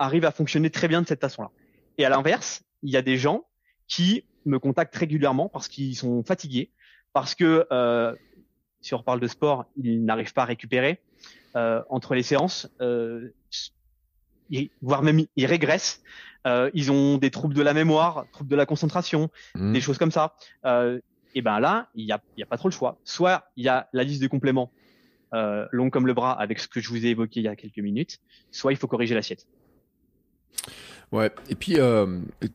arrive à fonctionner très bien de cette façon-là. Et à l'inverse, il y a des gens qui me contactent régulièrement parce qu'ils sont fatigués, parce que euh, si on reparle de sport, ils n'arrivent pas à récupérer euh, entre les séances, euh, voire même ils régressent. Euh, ils ont des troubles de la mémoire, troubles de la concentration, mmh. des choses comme ça. Euh, et ben là, il y a, y a pas trop le choix. Soit il y a la liste de compléments euh, long comme le bras avec ce que je vous ai évoqué il y a quelques minutes, soit il faut corriger l'assiette. Ouais, et puis euh,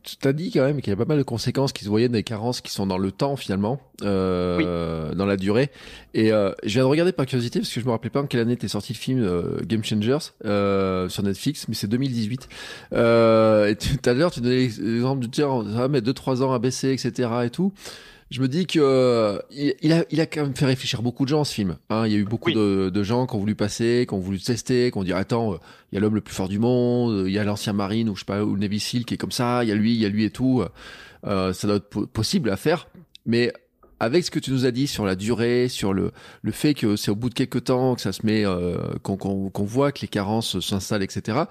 tu as dit quand même qu'il y a pas mal de conséquences qui se voyaient des carences qui sont dans le temps finalement, euh, dans la durée. Et euh, je viens de regarder par curiosité parce que je me rappelais pas en quelle année était sorti le film euh, Game Changers euh, sur Netflix, mais c'est 2018. Euh, et tout à l'heure tu donnais l'exemple de dire ça va mettre 2-3 ans à baisser, etc. et tout je me dis que euh, il, a, il a quand même fait réfléchir beaucoup de gens ce film. Hein. Il y a eu beaucoup de, de, gens qui ont voulu passer, qui ont voulu tester, qui ont dit attends, euh, il y a l'homme le plus fort du monde, il y a l'ancien marine ou je sais pas ou le Navy Seal qui est comme ça, il y a lui, il y a lui et tout. Euh, ça doit être possible à faire, mais avec ce que tu nous as dit sur la durée, sur le, le fait que c'est au bout de quelques temps que ça se met, euh, qu'on qu'on voit que les carences s'installent, etc.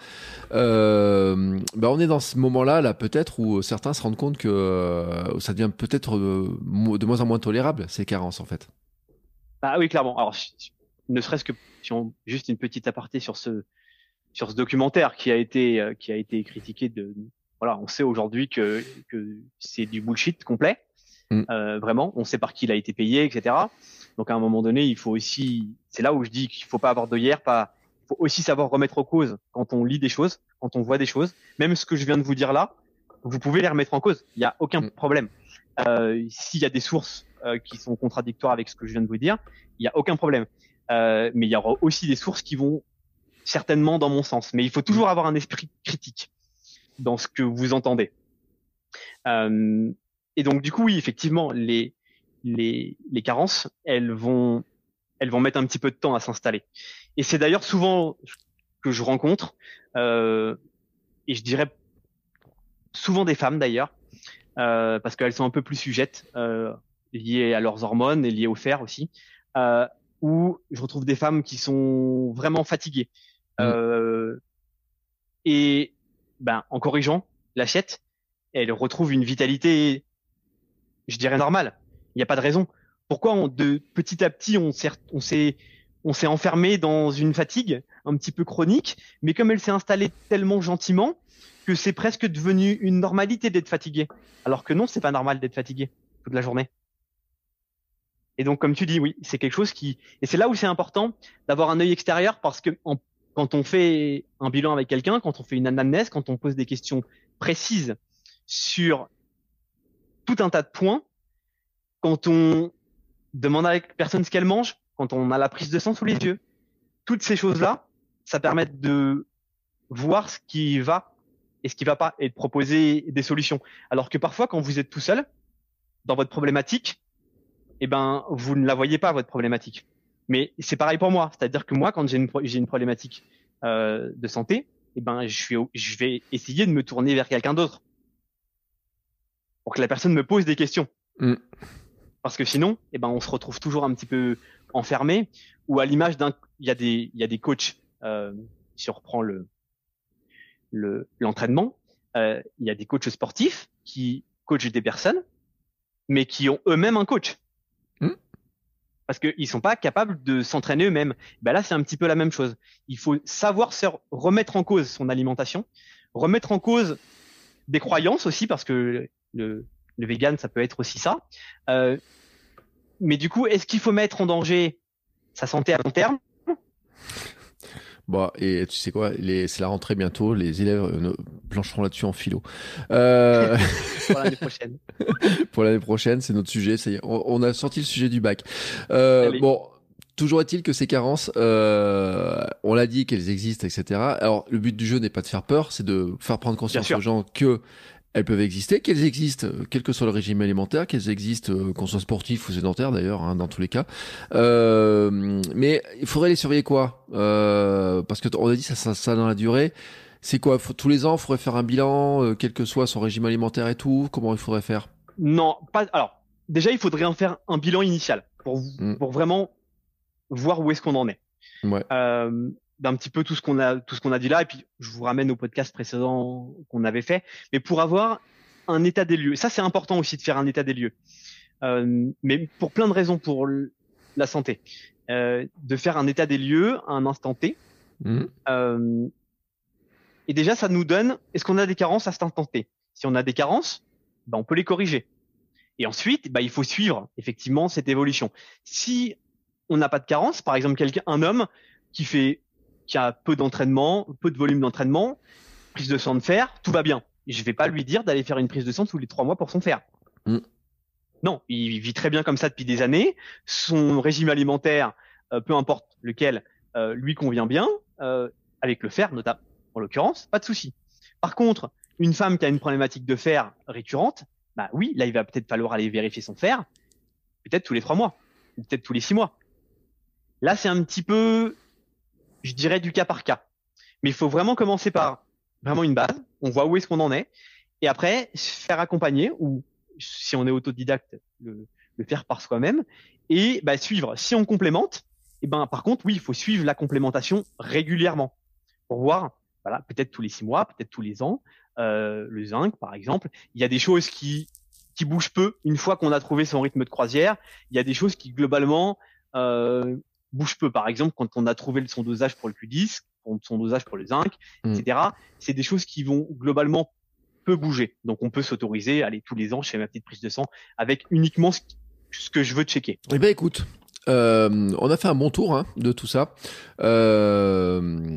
Euh, ben on est dans ce moment-là, là, peut-être où certains se rendent compte que euh, ça devient peut-être euh, de moins en moins tolérable ces carences, en fait. Ah oui, clairement. Alors, ne serait-ce que si on juste une petite aparté sur ce sur ce documentaire qui a été euh, qui a été critiqué de voilà, on sait aujourd'hui que que c'est du bullshit complet. Mm. Euh, vraiment, on sait par qui il a été payé, etc. Donc à un moment donné, il faut aussi, c'est là où je dis qu'il faut pas avoir de hier, pas, il faut aussi savoir remettre en cause quand on lit des choses, quand on voit des choses. Même ce que je viens de vous dire là, vous pouvez les remettre en cause. Il n'y a aucun mm. problème. Euh, S'il y a des sources euh, qui sont contradictoires avec ce que je viens de vous dire, il n'y a aucun problème. Euh, mais il y aura aussi des sources qui vont certainement dans mon sens. Mais il faut toujours avoir un esprit critique dans ce que vous entendez. Euh, et donc du coup, oui, effectivement, les les, les carences, elles vont elles vont mettre un petit peu de temps à s'installer. Et c'est d'ailleurs souvent que je rencontre, euh, et je dirais souvent des femmes d'ailleurs, euh, parce qu'elles sont un peu plus sujettes, euh, liées à leurs hormones et liées au fer aussi, euh, où je retrouve des femmes qui sont vraiment fatiguées. Mmh. Euh, et ben, en corrigeant l'assiette, elles retrouvent une vitalité je dirais normal. Il n'y a pas de raison. Pourquoi on, de petit à petit on s'est on s'est on s'est enfermé dans une fatigue un petit peu chronique, mais comme elle s'est installée tellement gentiment que c'est presque devenu une normalité d'être fatigué. Alors que non, c'est pas normal d'être fatigué toute la journée. Et donc, comme tu dis, oui, c'est quelque chose qui, et c'est là où c'est important d'avoir un œil extérieur parce que quand on fait un bilan avec quelqu'un, quand on fait une anamnèse, quand on pose des questions précises sur tout un tas de points. Quand on demande à la personne ce qu'elle mange, quand on a la prise de sang sous les yeux, toutes ces choses-là, ça permet de voir ce qui va et ce qui va pas et de proposer des solutions. Alors que parfois, quand vous êtes tout seul dans votre problématique, eh ben, vous ne la voyez pas votre problématique. Mais c'est pareil pour moi, c'est-à-dire que moi, quand j'ai une, une problématique euh, de santé, eh ben, je, suis, je vais essayer de me tourner vers quelqu'un d'autre pour que la personne me pose des questions. Mm. Parce que sinon, eh ben, on se retrouve toujours un petit peu enfermé ou à l'image d'un, il y a des, il y a des coachs, euh, si on reprend le, le, l'entraînement, euh, il y a des coachs sportifs qui coachent des personnes, mais qui ont eux-mêmes un coach. Mm. Parce qu'ils sont pas capables de s'entraîner eux-mêmes. Ben là, c'est un petit peu la même chose. Il faut savoir se remettre en cause son alimentation, remettre en cause des croyances aussi, parce que le, le vegan, ça peut être aussi ça. Euh, mais du coup, est-ce qu'il faut mettre en danger sa santé à long terme? Bon, et tu sais quoi, c'est la rentrée bientôt, les élèves euh, plancheront là-dessus en philo. Euh... pour l'année prochaine. pour l'année prochaine, c'est notre sujet, ça y est, on, a sorti le sujet du bac. Euh, bon, Toujours est-il que ces carences, euh, on l'a dit qu'elles existent, etc. Alors le but du jeu n'est pas de faire peur, c'est de faire prendre conscience aux gens que elles peuvent exister, qu'elles existent, euh, quel que soit le régime alimentaire, qu'elles existent, euh, qu'on soit sportif ou sédentaire d'ailleurs, hein, dans tous les cas. Euh, mais il faudrait les surveiller quoi? Euh, Parce que on a dit ça, ça, ça dans la durée. C'est quoi? Tous les ans, il faudrait faire un bilan, euh, quel que soit son régime alimentaire et tout? Comment il faudrait faire? Non, pas. Alors, déjà, il faudrait en faire un bilan initial pour mm. pour vraiment voir où est-ce qu'on en est. Ouais. Euh, d'un petit peu tout ce qu'on a tout ce qu'on a dit là et puis je vous ramène au podcast précédent qu'on avait fait mais pour avoir un état des lieux ça c'est important aussi de faire un état des lieux euh, mais pour plein de raisons pour la santé euh, de faire un état des lieux à un instant T mmh. euh, et déjà ça nous donne est-ce qu'on a des carences à cet instant T? Si on a des carences ben on peut les corriger Et ensuite, bah, il faut suivre effectivement cette évolution. Si on n'a pas de carence, par exemple quelqu'un, un homme qui fait, qui a peu d'entraînement, peu de volume d'entraînement, prise de sang de fer, tout va bien. Je vais pas lui dire d'aller faire une prise de sang tous les trois mois pour son fer. Mm. Non, il vit très bien comme ça depuis des années. Son régime alimentaire, euh, peu importe lequel, euh, lui convient bien, euh, avec le fer notamment, en l'occurrence, pas de souci. Par contre, une femme qui a une problématique de fer récurrente, bah oui, là il va peut-être falloir aller vérifier son fer, peut-être tous les trois mois, peut-être tous les six mois. Là, c'est un petit peu, je dirais, du cas par cas. Mais il faut vraiment commencer par vraiment une base. On voit où est-ce qu'on en est, et après faire accompagner ou si on est autodidacte, le, faire par soi-même et bah, suivre. Si on complémente, et eh ben par contre, oui, il faut suivre la complémentation régulièrement pour voir, voilà, peut-être tous les six mois, peut-être tous les ans, euh, le zinc par exemple. Il y a des choses qui qui bougent peu une fois qu'on a trouvé son rythme de croisière. Il y a des choses qui globalement euh, bougent peu. Par exemple, quand on a trouvé son dosage pour le Q10, son dosage pour le zinc, mm. etc. C'est des choses qui vont globalement peu bouger. Donc on peut s'autoriser, aller tous les ans chez ma petite prise de sang avec uniquement ce, que je veux checker. Eh ben écoute, euh, on a fait un bon tour hein, de tout ça. Euh,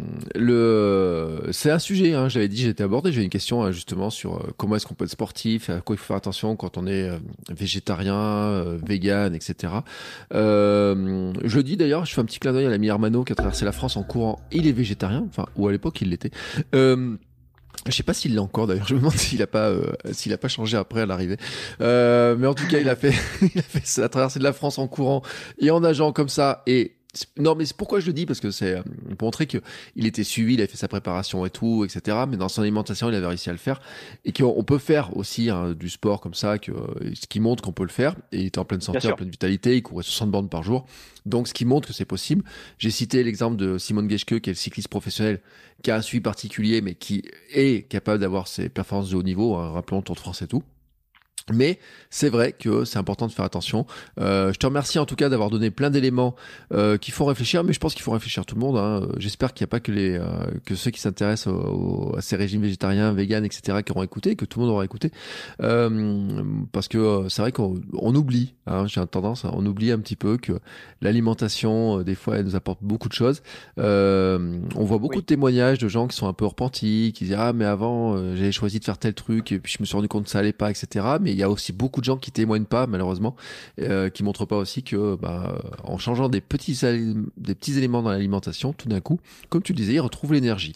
c'est un sujet. Hein, j'avais dit, j'étais abordé. J'ai une question hein, justement sur euh, comment est-ce qu'on peut être sportif, à quoi il faut faire attention quand on est végétarien, vegan, etc. Euh, je dis d'ailleurs, je fais un petit clin d'œil à l'ami Armano qui a traversé la France en courant. Il est végétarien, enfin ou à l'époque il l'était. Je sais pas s'il l'a encore d'ailleurs. Je me demande s'il a pas euh, pas changé après à l'arrivée. Euh, mais en tout cas, il a fait il a fait la traversée de la France en courant et en nageant comme ça et non, mais c'est pourquoi je le dis parce que c'est euh, pour montrer que il était suivi, il avait fait sa préparation et tout, etc. Mais dans son alimentation, il avait réussi à le faire et qu'on peut faire aussi hein, du sport comme ça, que ce qui montre qu'on peut le faire. Et il était en pleine santé, en pleine vitalité, il courait 60 bornes par jour, donc ce qui montre que c'est possible. J'ai cité l'exemple de Simone Geschke, qui est le cycliste professionnel, qui a un suivi particulier, mais qui est capable d'avoir ses performances de haut niveau. Hein, rappelons Tour de France et tout. Mais c'est vrai que c'est important de faire attention. Euh, je te remercie en tout cas d'avoir donné plein d'éléments euh, qui font réfléchir, mais je pense qu'il faut réfléchir tout le monde. Hein. J'espère qu'il n'y a pas que les euh, que ceux qui s'intéressent à ces régimes végétariens, véganes, etc. qui auront écouté, que tout le monde aura écouté, euh, parce que euh, c'est vrai qu'on on oublie. Hein, J'ai tendance, on oublie un petit peu que l'alimentation, des fois, elle nous apporte beaucoup de choses. on voit beaucoup de témoignages de gens qui sont un peu repentis, qui disent ah mais avant j'avais choisi de faire tel truc et puis je me suis rendu compte que ça allait pas, etc. Mais y a aussi beaucoup de gens qui témoignent pas, malheureusement, euh, qui montrent pas aussi que, bah, en changeant des petits, des petits éléments dans l'alimentation, tout d'un coup, comme tu le disais, ils retrouvent l'énergie.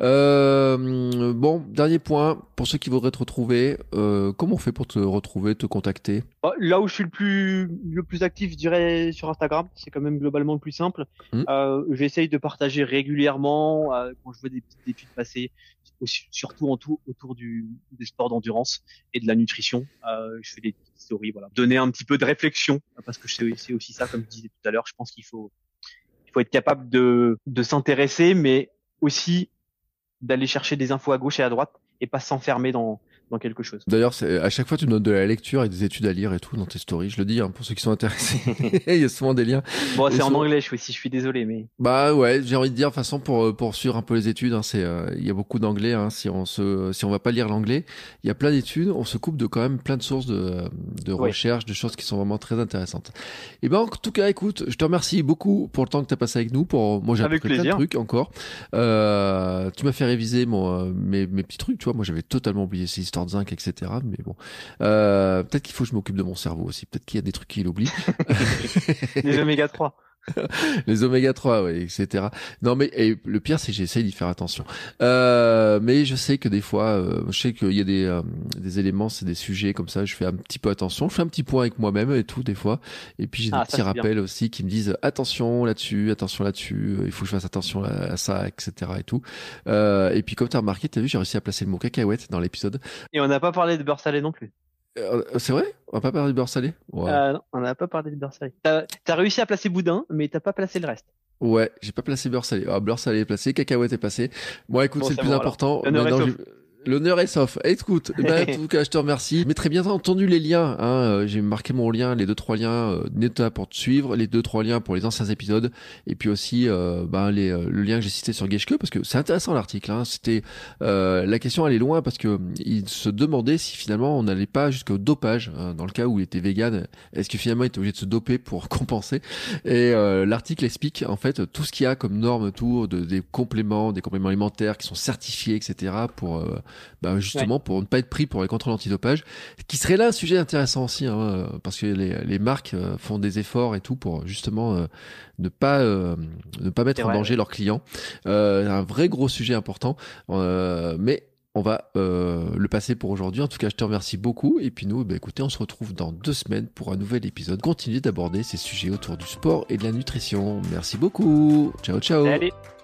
Euh, bon, dernier point, pour ceux qui voudraient te retrouver, euh, comment on fait pour te retrouver, te contacter? Bah, Là où je suis le plus, le plus actif, je dirais sur Instagram, c'est quand même globalement le plus simple. Mmh. Euh, J'essaye de partager régulièrement quand je vois des petites études passer, surtout en tout, autour du, des sports d'endurance et de la nutrition. Euh, je fais des voilà, donner un petit peu de réflexion parce que c'est aussi ça, comme je disais tout à l'heure. Je pense qu'il faut, il faut être capable de, de s'intéresser, mais aussi d'aller chercher des infos à gauche et à droite et pas s'enfermer dans, dans quelque chose. D'ailleurs, à chaque fois, tu donnes de la lecture et des études à lire et tout dans tes stories. Je le dis hein, pour ceux qui sont intéressés. il y a souvent des liens. Bon, c'est en anglais, je, si je suis désolé, mais. Bah ouais, j'ai envie de dire, de toute façon, pour pour suivre un peu les études, hein, c'est euh, il y a beaucoup d'anglais. Hein, si on se si on va pas lire l'anglais, il y a plein d'études. On se coupe de quand même plein de sources de de recherche, de choses qui sont vraiment très intéressantes. Et ben en tout cas, écoute, je te remercie beaucoup pour le temps que tu as passé avec nous. Pour moi, j'ai appris plein de trucs encore. Euh, tu m'as fait réviser mon euh, mes mes petits trucs. Tu vois, moi j'avais totalement oublié ces histoires de zinc, etc. Mais bon, euh, peut-être qu'il faut que je m'occupe de mon cerveau aussi. Peut-être qu'il y a des trucs qu'il oublie. Les oméga 3. les oméga 3, oui, etc. Non, mais et le pire, c'est que j'essaye d'y faire attention. Euh, mais je sais que des fois, euh, je sais qu'il y a des, euh, des éléments, c'est des sujets comme ça, je fais un petit peu attention. Je fais un petit point avec moi-même et tout, des fois. Et puis j'ai des ah, petits rappels aussi qui me disent attention là-dessus, attention là-dessus, il faut que je fasse attention à ça, etc. et tout. Euh, et puis comme tu as remarqué, tu as vu, j'ai réussi à placer le mot cacahuète dans l'épisode. Et on n'a pas parlé de beurre salé non plus. Euh, c'est vrai? On va pas parler du beurre salé euh, Non, on n'a pas parlé du beurre salé. T'as as réussi à placer boudin, mais t'as pas placé le reste. Ouais, j'ai pas placé beurre salé. Ah, beurre salé est placé, cacahuète est placé. Bon, écoute, c'est le plus important. L'honneur est sauf. Écoute, ben, en tout cas, je te remercie. Mais très bien entendu les liens. Hein. Euh, j'ai marqué mon lien, les deux trois liens euh, Neta pour te suivre, les deux trois liens pour les anciens épisodes, et puis aussi euh, ben, les, euh, le lien que j'ai cité sur Geshke parce que c'est intéressant l'article. Hein. C'était la question allait loin parce que il se demandait si finalement on n'allait pas jusqu'au dopage hein, dans le cas où il était vegan. Est-ce que finalement il était obligé de se doper pour compenser? Et l'article explique en fait tout ce qu'il y a comme normes autour de, des compléments, des compléments alimentaires qui sont certifiés, etc. pour bah, justement pour ne pas être pris pour les contrôles antidopage, qui serait là un sujet intéressant aussi, hein, parce que les, les, marques euh, font des efforts et tout pour justement euh, ne pas euh, ne pas mettre en danger leurs clients. un vrai gros sujet important, mais on va le passer pour aujourd'hui. En tout cas, je te remercie beaucoup. Et puis nous, bah, écoutez, on se retrouve dans deux semaines pour un nouvel épisode. Continuez d'aborder ces sujets autour du sport et de la nutrition. Merci beaucoup. Ciao, ciao. Salut.